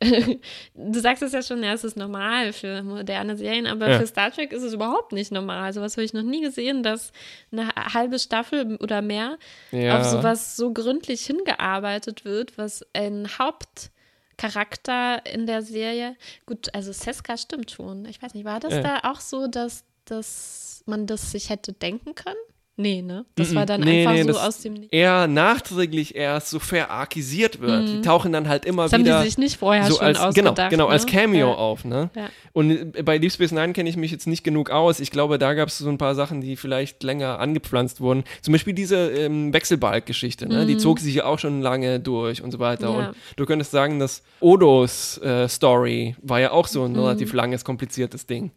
S1: [laughs] du sagst es ja schon, ja, es ist normal für moderne Serien, aber
S2: Ja.
S1: für Star Trek ist es überhaupt nicht normal. Sowas habe ich noch nie gesehen, dass eine halbe Staffel oder mehr
S2: Ja.
S1: auf sowas so gründlich hingearbeitet wird, was ein Hauptcharakter in der Serie, gut, also Seska stimmt schon. Ich weiß nicht, war das
S2: Ja.
S1: da auch so, dass, dass man das sich hätte denken können? Nee, ne? Das
S2: Mhm.
S1: war dann
S2: Nee,
S1: einfach
S2: nee,
S1: so
S2: das-
S1: aus dem Nichts.
S2: eher nachträglich erst so verarkisiert wird. Die tauchen dann halt immer
S1: Mhm. Das haben
S2: wieder
S1: die sich nicht vorher
S2: so
S1: schon
S2: als genau,
S1: ausgedacht.
S2: genau als
S1: ne?
S2: Cameo
S1: Ja.
S2: auf, ne?
S1: Ja.
S2: Und äh, bei Deep Space Nine kenne ich mich jetzt nicht genug aus. Ich glaube, da gab es so ein paar Sachen, die vielleicht länger angepflanzt wurden. Zum Beispiel diese ähm, Wechselbalg-Geschichte, ne? Die zog sich ja auch schon lange durch und so weiter.
S1: Ja.
S2: Und du könntest sagen, dass Odos äh, Story war ja auch so ein relativ langes, kompliziertes Ding.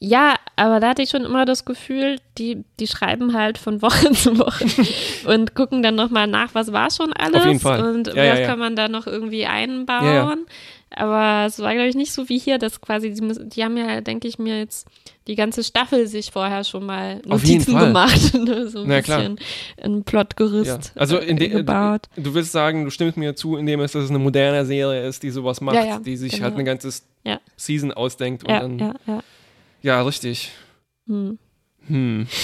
S1: Ja, aber da hatte ich schon immer das Gefühl, die, die schreiben halt von [laughs] Woche zu Woche [laughs] und gucken dann nochmal nach, was war schon alles
S2: Auf jeden Fall.
S1: und
S2: Ja,
S1: was
S2: ja,
S1: kann man da noch irgendwie einbauen. Aber es war, glaube ich, nicht so wie hier, dass quasi, die, die haben ja, denke ich mir, jetzt die ganze Staffel sich vorher schon mal Notizen gemacht. [laughs] Ne? So ein
S2: Na klar.
S1: bisschen ein Plotgerüst
S2: Ja. Also in de,
S1: gebaut.
S2: du, du willst sagen, du stimmst mir zu, indem es dass es eine moderne Serie ist, die sowas macht,
S1: Ja, ja,
S2: die sich
S1: genau.
S2: halt eine ganze. Season ausdenkt und
S1: Ja,
S2: dann
S1: ja,
S2: richtig.
S1: Hm.
S2: Hm. [laughs]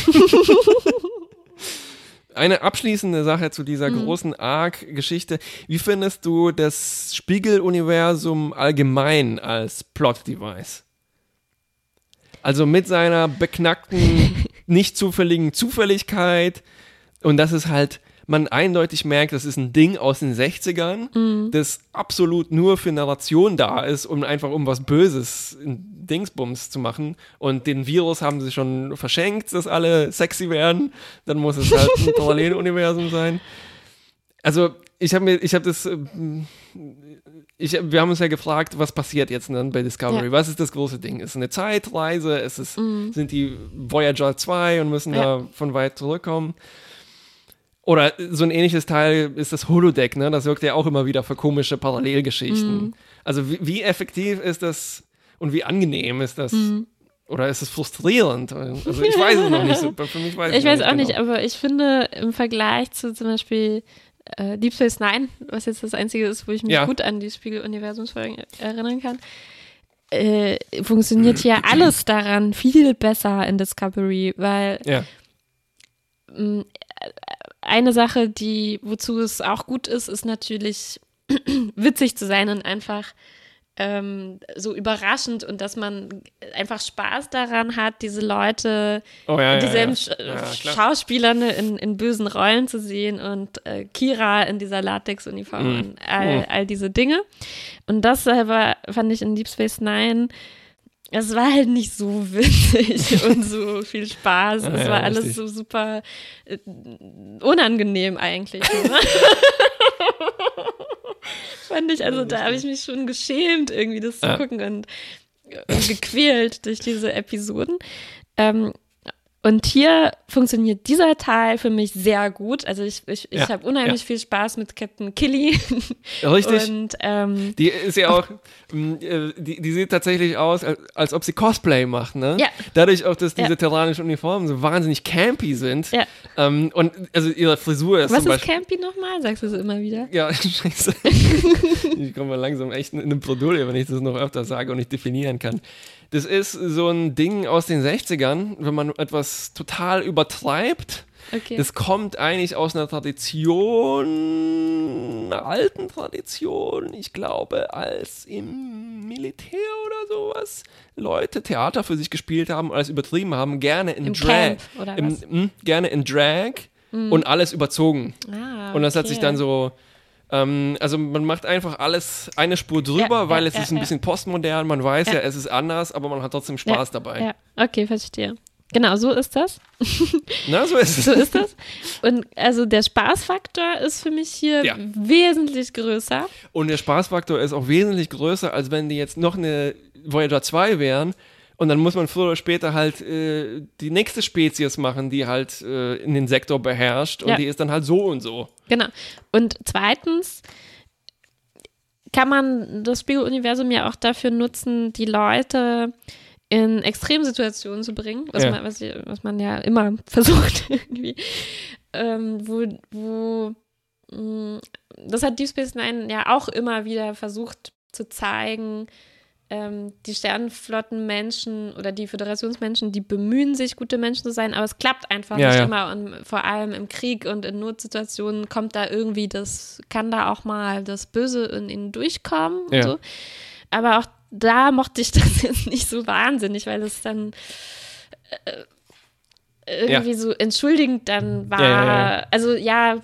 S2: Eine abschließende Sache zu dieser
S1: Mhm.
S2: großen Arc-Geschichte. Wie findest du das Spiegeluniversum allgemein als Plot-Device? Also mit seiner beknackten, [laughs] nicht zufälligen Zufälligkeit und dass es halt, man eindeutig merkt, das ist ein Ding aus den 60ern, das absolut nur für Narration da ist, um einfach um was Böses in Dingsbums zu machen. Und den Virus haben sie schon verschenkt, dass alle sexy werden. Dann muss es halt ein [laughs] Paralleluniversum sein. Also, ich habe mir, ich habe das, ähm, ich, wir haben uns ja gefragt, was passiert jetzt dann bei Discovery?
S1: Ja.
S2: Was ist das große Ding? Ist es eine Zeitreise? Ist es, sind die Voyager 2 und müssen
S1: Mhm. Ja.
S2: da von weit zurückkommen? Oder so ein ähnliches Teil ist das Holodeck, ne? Das sorgt ja auch immer wieder für komische Parallelgeschichten.
S1: Mhm.
S2: Also wie, wie effektiv ist das und wie angenehm ist das?
S1: Mhm.
S2: Oder ist es frustrierend? Also ich weiß es noch nicht so. Für mich weiß [laughs]
S1: Ich weiß auch
S2: genau.
S1: nicht, aber ich finde im Vergleich zu zum Beispiel äh, Deep Space Nine, was jetzt das Einzige ist, wo ich mich
S2: Ja.
S1: gut an die Spiegel-Universumsfolgen erinnern kann, äh, funktioniert hier [clears throat] alles daran viel besser in Discovery, weil
S2: Ja,
S1: mh, eine Sache, die, wozu es auch gut ist, ist natürlich [clears throat] witzig zu sein und einfach ähm, so überraschend und dass man einfach Spaß daran hat, diese Leute,
S2: oh ja, ja,
S1: dieselben
S2: ja.
S1: Sch
S2: Ja, klar.
S1: Schauspieler ne, in, in bösen Rollen zu sehen und äh, Kira in dieser Latexuniform
S2: Mhm.
S1: und all,
S2: Mhm.
S1: all diese Dinge. Und das selber fand ich in Deep Space Nine es war halt nicht so witzig [laughs] und so viel Spaß.
S2: Ja,
S1: es
S2: ja,
S1: war alles
S2: richtig.
S1: so super äh, unangenehm eigentlich. [laughs] [laughs] [laughs] Fand ich, also da habe ich mich schon geschämt, irgendwie das zu
S2: Ja.
S1: gucken und, und gequält durch diese Episoden. Ähm, und hier funktioniert dieser Teil für mich sehr gut. Also ich, ich, ich
S2: Ja,
S1: habe unheimlich viel Spaß mit Captain Killy.
S2: Richtig.
S1: Und ähm,
S2: Die ist ja auch, m, äh, die, die sieht tatsächlich aus, als, als ob sie Cosplay macht, ne?
S1: Ja.
S2: Dadurch auch, dass diese
S1: Ja.
S2: terranischen Uniformen so wahnsinnig campy sind.
S1: Ja.
S2: Ähm, und also ihre Frisur ist
S1: was
S2: zum
S1: ist
S2: Beispiel.
S1: Campy nochmal? Sagst du es immer wieder?
S2: Ja, [laughs] scheiße. [laughs] ich komme mal langsam echt in eine Bredouille, wenn ich das noch öfter sage und nicht definieren kann. Das ist so ein Ding aus den 60ern, wenn man etwas total übertreibt.
S1: Okay.
S2: Das kommt eigentlich aus einer Tradition, einer alten Tradition, ich glaube, als im Militär oder sowas Leute Theater für sich gespielt haben, alles übertrieben haben, gerne in
S1: Im
S2: Drag.
S1: Camp,
S2: Im, mh, gerne in Drag und alles überzogen.
S1: ah,
S2: Und das hat
S1: okay.
S2: sich dann so, ähm, also man macht einfach alles eine Spur drüber,
S1: Ja,
S2: weil
S1: ja,
S2: es ist ein bisschen postmodern, man weiß ja.
S1: Ja.
S2: es ist anders, aber man hat trotzdem Spaß dabei.
S1: Ja, okay, verstehe. Genau, so ist das. [laughs]
S2: Na, so ist es.
S1: So ist das. Und also der Spaßfaktor ist für mich hier
S2: Ja.
S1: wesentlich größer.
S2: Und der Spaßfaktor ist auch wesentlich größer, als wenn die jetzt noch eine Voyager 2 wären. Und dann muss man früher oder später halt äh, die nächste Spezies machen, die halt äh, in den Sektor beherrscht. Und
S1: Ja.
S2: die ist dann halt so und so.
S1: Genau. Und zweitens kann man das Spiegeluniversum ja auch dafür nutzen, die Leute in Extremsituationen zu bringen, was,
S2: Ja.
S1: man, was, was man ja immer [laughs] versucht irgendwie, ähm, wo, wo mh, das hat Deep Space Nine ja auch immer wieder versucht zu zeigen, ähm, die Sternenflottenmenschen oder die Föderationsmenschen, die bemühen sich, gute Menschen zu sein, aber es klappt einfach
S2: Ja,
S1: nicht
S2: ja.
S1: immer und vor allem im Krieg und in Notsituationen kommt da irgendwie das, kann da auch mal das Böse in ihnen durchkommen und
S2: Ja.
S1: so. Aber auch da mochte ich [laughs] das jetzt nicht so wahnsinnig, weil es dann äh, irgendwie so entschuldigend dann war.
S2: Ja, ja, ja.
S1: Also ja,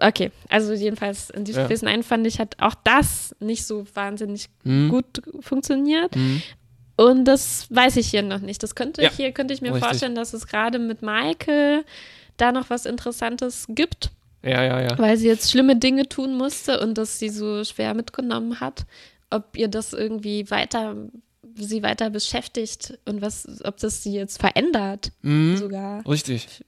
S1: okay. Also jedenfalls in Deep
S2: Ja.
S1: Nine fand ich, hat auch das nicht so wahnsinnig
S2: Mhm.
S1: gut funktioniert.
S2: Mhm.
S1: Und das weiß ich hier noch nicht. Das könnte
S2: Ja,
S1: hier könnte ich mir
S2: richtig.
S1: vorstellen, dass es gerade mit Michael da noch was Interessantes gibt,
S2: Ja, ja, ja.
S1: weil sie jetzt schlimme Dinge tun musste und das sie so schwer mitgenommen hat. Ob ihr das irgendwie weiter sie weiter beschäftigt und was, ob das sie jetzt verändert
S2: Mhm.
S1: sogar.
S2: Richtig.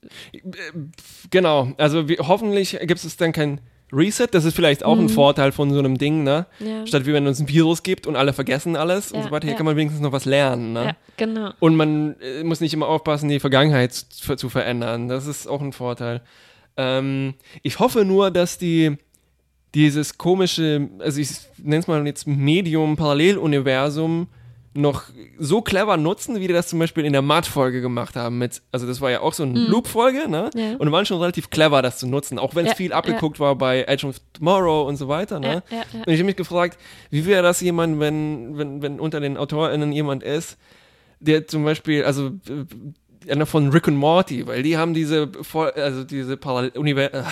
S2: Genau. Also wir, hoffentlich gibt es dann kein Reset. Das ist vielleicht auch ein Vorteil von so einem Ding, ne?
S1: Mhm. Ja.
S2: Statt wie wenn es ein Virus gibt und alle vergessen alles und
S1: Ja,
S2: so weiter. Hier
S1: ja.
S2: kann man wenigstens noch was lernen, ne?
S1: Ja, genau.
S2: Und man äh, muss nicht immer aufpassen, die Vergangenheit zu, zu verändern. Das ist auch ein Vorteil. Ähm, ich hoffe nur, dass die dieses komische, also ich nenne es mal jetzt Medium-Paralleluniversum noch so clever nutzen, wie die das zum Beispiel in der Matt-Folge gemacht haben. Mit, also das war ja auch so eine Loop-Folge, ne?
S1: Ja.
S2: Und waren schon relativ clever, das zu nutzen, auch wenn es
S1: Ja,
S2: viel
S1: ja.
S2: abgeguckt war bei Edge of Tomorrow und so weiter, ne?
S1: Ja, ja, ja.
S2: Und ich habe mich gefragt, wie wäre das jemand, wenn, wenn, wenn unter den AutorInnen jemand ist, der zum Beispiel, also äh, einer von Rick und Morty, weil die haben diese, also diese Paralleluniversen.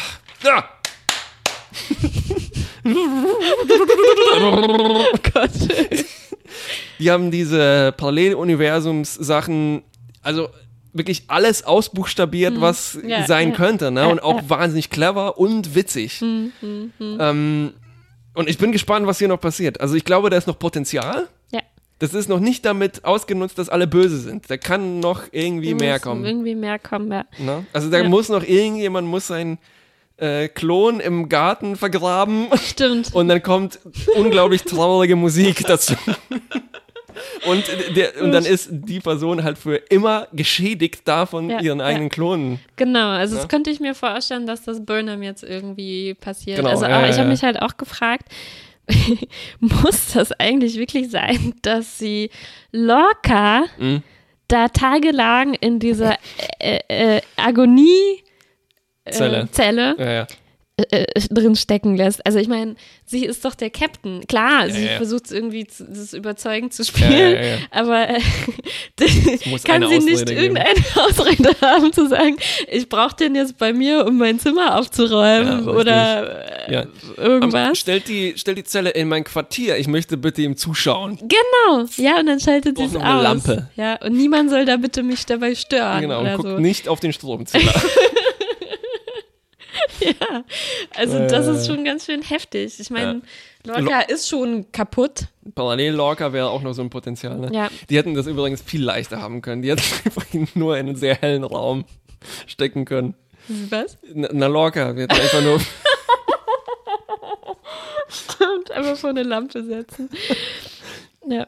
S2: Ah! [laughs]
S1: Oh Gott. [laughs]
S2: Die haben diese Paralleluniversums-Sachen, also wirklich alles ausbuchstabiert, was
S1: Mhm. Ja,
S2: sein
S1: ja.
S2: könnte, ne? Und auch wahnsinnig clever und witzig.
S1: Mhm,
S2: Ähm, und ich bin gespannt, was hier noch passiert. Also ich glaube, da ist noch Potenzial.
S1: Ja.
S2: Das ist noch nicht damit ausgenutzt, dass alle böse sind. Da kann noch irgendwie mehr
S1: Muss
S2: kommen.
S1: Irgendwie mehr kommen, ja.
S2: Ne? Also da muss noch irgendjemand muss seinen äh, Klon im Garten vergraben
S1: Stimmt.
S2: und dann kommt unglaublich traurige Musik dazu. [laughs] Und, der, und dann ist die Person halt für immer geschädigt davon,
S1: Ja,
S2: ihren
S1: ja.
S2: eigenen Klonen.
S1: Genau, also
S2: Ja.
S1: das könnte ich mir vorstellen, dass das Burnham jetzt irgendwie passiert.
S2: Genau,
S1: also
S2: ja,
S1: auch,
S2: ja,
S1: ich habe
S2: ja.
S1: mich halt auch gefragt, [laughs] muss das eigentlich wirklich sein, dass sie Lorca
S2: Mhm.
S1: da tagelang in dieser äh, äh, Agonie äh,
S2: Zelle.
S1: Zelle
S2: Ja, ja.
S1: äh, drin stecken lässt. Also ich meine, sie ist doch der Captain. Klar, sie
S2: ja.
S1: versucht irgendwie zu, das überzeugend zu spielen, aber äh, [laughs] kann sie nicht
S2: Ausrede geben.
S1: irgendeine [laughs] Ausrede haben zu sagen, ich brauche den jetzt bei mir, um mein Zimmer aufzuräumen oder äh, irgendwas.
S2: Stellt die, stellt die Zelle in mein Quartier. Ich möchte bitte ihm zuschauen.
S1: Genau, ja, und dann schaltet sie es aus.
S2: eine Lampe.
S1: Ja, und niemand soll da bitte mich dabei stören
S2: Genau, und guckt
S1: so.
S2: nicht auf den Stromzähler. [laughs] [laughs]
S1: Ja, also
S2: Äh.
S1: das ist schon ganz schön heftig. Ich meine, Lorca ist schon kaputt.
S2: Parallel-Lorca wäre auch noch so ein Potenzial. Ne?
S1: Ja.
S2: Die hätten das übrigens viel leichter haben können. Die hätten [laughs] ihn nur in einen sehr hellen Raum stecken können.
S1: Was?
S2: Na, na Lorca wird einfach nur. [laughs]
S1: und einfach vor eine Lampe setzen. Ja.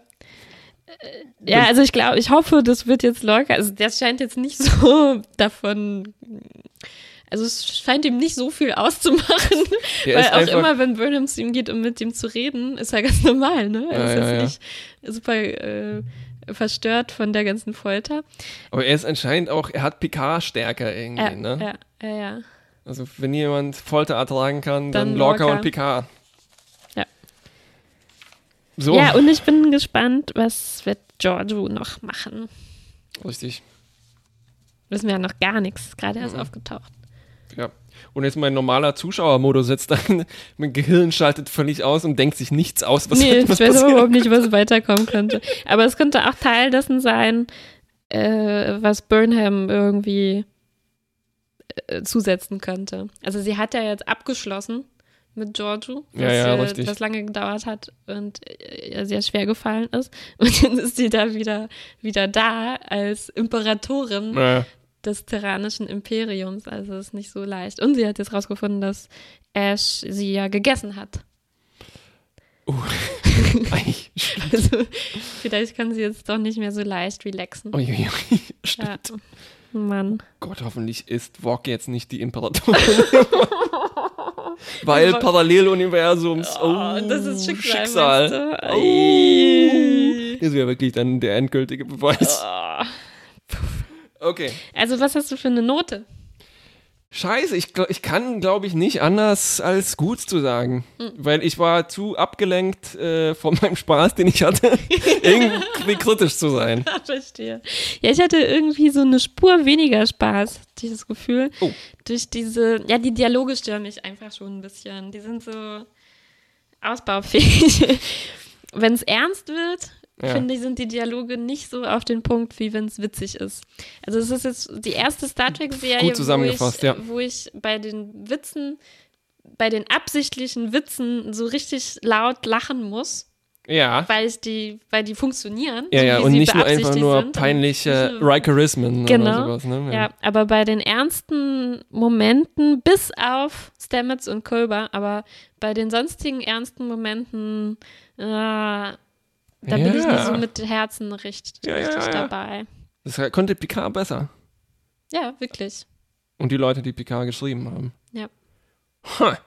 S1: Äh, Ja, also ich glaube, ich hoffe, das wird jetzt locker. Also der scheint jetzt nicht so davon. Also es scheint ihm nicht so viel auszumachen, [laughs]
S2: Der
S1: weil auch immer, wenn Burnham zu ihm geht, um mit ihm zu reden, ist er [laughs] ganz normal, ne? Er
S2: Ja,
S1: ist
S2: ja, ja.
S1: jetzt nicht super äh, verstört von der ganzen Folter.
S2: Aber er ist anscheinend auch, er hat Picard-Stärke irgendwie,
S1: Ja,
S2: ne?
S1: ja, ja, ja.
S2: Also wenn jemand Folter ertragen kann, dann,
S1: Dann
S2: Lorca,
S1: Lorca.
S2: und Picard.
S1: Ja.
S2: So,
S1: Ja, und ich bin gespannt, was wird Giorgio noch machen.
S2: richtig.
S1: Wissen wir ja noch gar nichts, gerade
S2: Mhm.
S1: erst aufgetaucht.
S2: Und jetzt mein normaler Zuschauermodus sitzt dann, [laughs] mein Gehirn schaltet völlig aus und denkt sich nichts aus, was,
S1: Nee, ich
S2: was
S1: weiß
S2: passiert.
S1: überhaupt nicht, was [laughs] weiterkommen könnte. Aber es könnte auch Teil dessen sein, äh, was Burnham irgendwie äh, zusetzen könnte. Also sie hat ja jetzt abgeschlossen mit Giorgio, was,
S2: Ja, ja,
S1: äh, was lange gedauert hat und äh, sehr schwer gefallen ist. [laughs] Und jetzt ist sie da wieder, wieder da als Imperatorin
S2: Ja.
S1: Des terranischen Imperiums. Also ist nicht so leicht. Und sie hat jetzt rausgefunden, dass Ash sie ja gegessen hat. [laughs]
S2: Ei,
S1: Also vielleicht kann sie jetzt doch nicht mehr so leicht relaxen.
S2: Uiuiui. [laughs] Stimmt.
S1: Ja. Mann.
S2: Gott, hoffentlich ist Wok jetzt nicht die Imperatorin. [laughs] Weil Paralleluniversums. Oh,
S1: das ist Schicksal.
S2: Schicksal.
S1: meinst du?
S2: Oh. Das wäre wirklich dann der endgültige Beweis.
S1: Oh.
S2: Okay.
S1: Also was hast du für eine Note?
S2: Scheiße, ich, ich kann, glaube ich, nicht anders als gut zu sagen.
S1: Hm.
S2: Weil ich war zu abgelenkt äh, von meinem Spaß, den ich hatte, [laughs] irgendwie kritisch zu sein. [laughs]
S1: Verstehe. Ja, ich hatte irgendwie so eine Spur weniger Spaß, das Gefühl.
S2: Oh.
S1: Durch diese, ja, die Dialoge stören mich einfach schon ein bisschen. Die sind so ausbaufähig. [laughs] Wenn es ernst wird,
S2: Ja.
S1: finde ich, sind die Dialoge nicht so auf den Punkt, wie wenn es witzig ist. Also es ist jetzt die erste Star Trek-Serie, wo, ich,
S2: ja.
S1: wo ich bei den Witzen, bei den absichtlichen Witzen so richtig laut lachen muss.
S2: Ja.
S1: Weil ich die, weil die funktionieren.
S2: Ja,
S1: so
S2: ja, und nicht nur einfach nur
S1: sind.
S2: peinliche
S1: nur-
S2: Rikerismen
S1: Genau.
S2: oder sowas. Ne?
S1: Ja, aber bei den ernsten Momenten, bis auf Stamets und Kolber, aber bei den sonstigen ernsten Momenten, äh, da bin ich
S2: Ja.
S1: nicht so mit Herzen richtig,
S2: Ja, ja,
S1: richtig
S2: ja, ja.
S1: dabei.
S2: Das konnte Picard besser.
S1: Ja, wirklich.
S2: Und die Leute, die Picard geschrieben haben.
S1: Ja.
S2: Ha.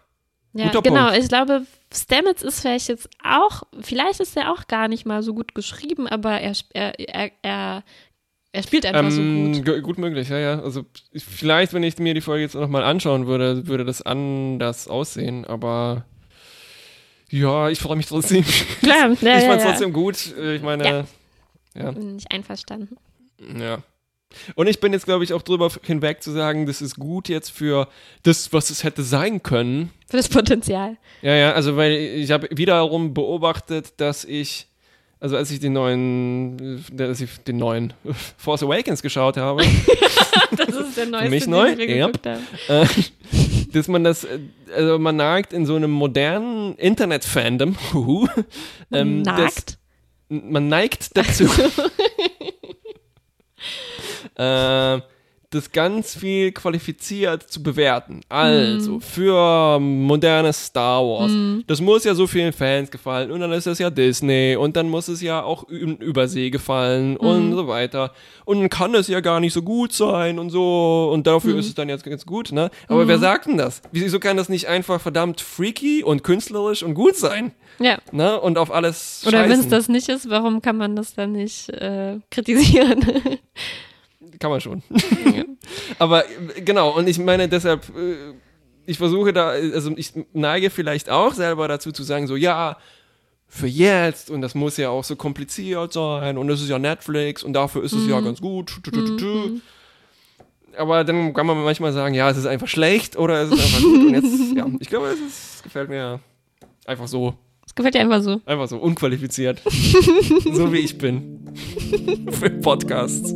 S1: Ja,
S2: Guter
S1: genau.
S2: Punkt.
S1: Ich glaube, Stamets ist vielleicht jetzt auch, vielleicht ist er auch gar nicht mal so gut geschrieben, aber er, er, er, er, er spielt einfach so
S2: Ähm,
S1: gut.
S2: gut. gut möglich, ja, ja. Also vielleicht, wenn ich mir die Folge jetzt nochmal anschauen würde, würde das anders aussehen, aber ja, ich freue mich trotzdem.
S1: Klar, [laughs] ja,
S2: ich
S1: ja,
S2: fand es
S1: ja.
S2: trotzdem gut. Äh, Ich meine,
S1: Ja. Bin nicht einverstanden.
S2: Ja. Und ich bin jetzt, glaube ich, auch drüber hinweg zu sagen, das ist gut jetzt für das, was es hätte sein können.
S1: Für das Potenzial.
S2: Ja, ja, also weil ich habe wiederum beobachtet, dass ich, also als ich den neuen, äh, als ich den neuen Force Awakens geschaut habe, [laughs]
S1: Das ist der neueste,
S2: mich
S1: den
S2: neu?
S1: wir
S2: Ja.
S1: geguckt haben.
S2: Dass man das, äh, also man neigt in so einem modernen Internet-Fandom, [laughs] ähm,
S1: Nackt.
S2: man neigt dazu, [laughs] äh, das ganz viel qualifiziert zu bewerten. Also,
S1: Mhm.
S2: für modernes Star Wars. Das muss ja so vielen Fans gefallen und dann ist es ja Disney und dann muss es ja auch in Übersee gefallen
S1: Mhm.
S2: und so weiter. Und dann kann es ja gar nicht so gut sein und so und
S1: Mhm.
S2: dafür ist es dann jetzt ganz gut, ne? Aber wer sagt denn das? Wieso kann das nicht einfach verdammt freaky und künstlerisch und gut sein?
S1: Ja.
S2: Ne? Und auf alles
S1: Oder wenn es
S2: scheißen?
S1: das nicht ist, warum kann man das dann nicht äh, kritisieren? [laughs]
S2: Kann man schon. [laughs] Aber genau, und ich meine deshalb, äh, ich versuche da, also ich neige vielleicht auch selber dazu zu sagen, so ja, für jetzt und das muss ja auch so kompliziert sein und es ist ja Netflix und dafür ist es ja ganz gut. Tu, tu. Aber dann kann man manchmal sagen, ja, es ist einfach schlecht oder es ist einfach gut. Und jetzt, [laughs] ja, ich glaube, es ist, gefällt mir einfach so,
S1: Das gefällt dir einfach so.
S2: einfach so unqualifiziert. [laughs] so wie ich bin. Für Podcasts.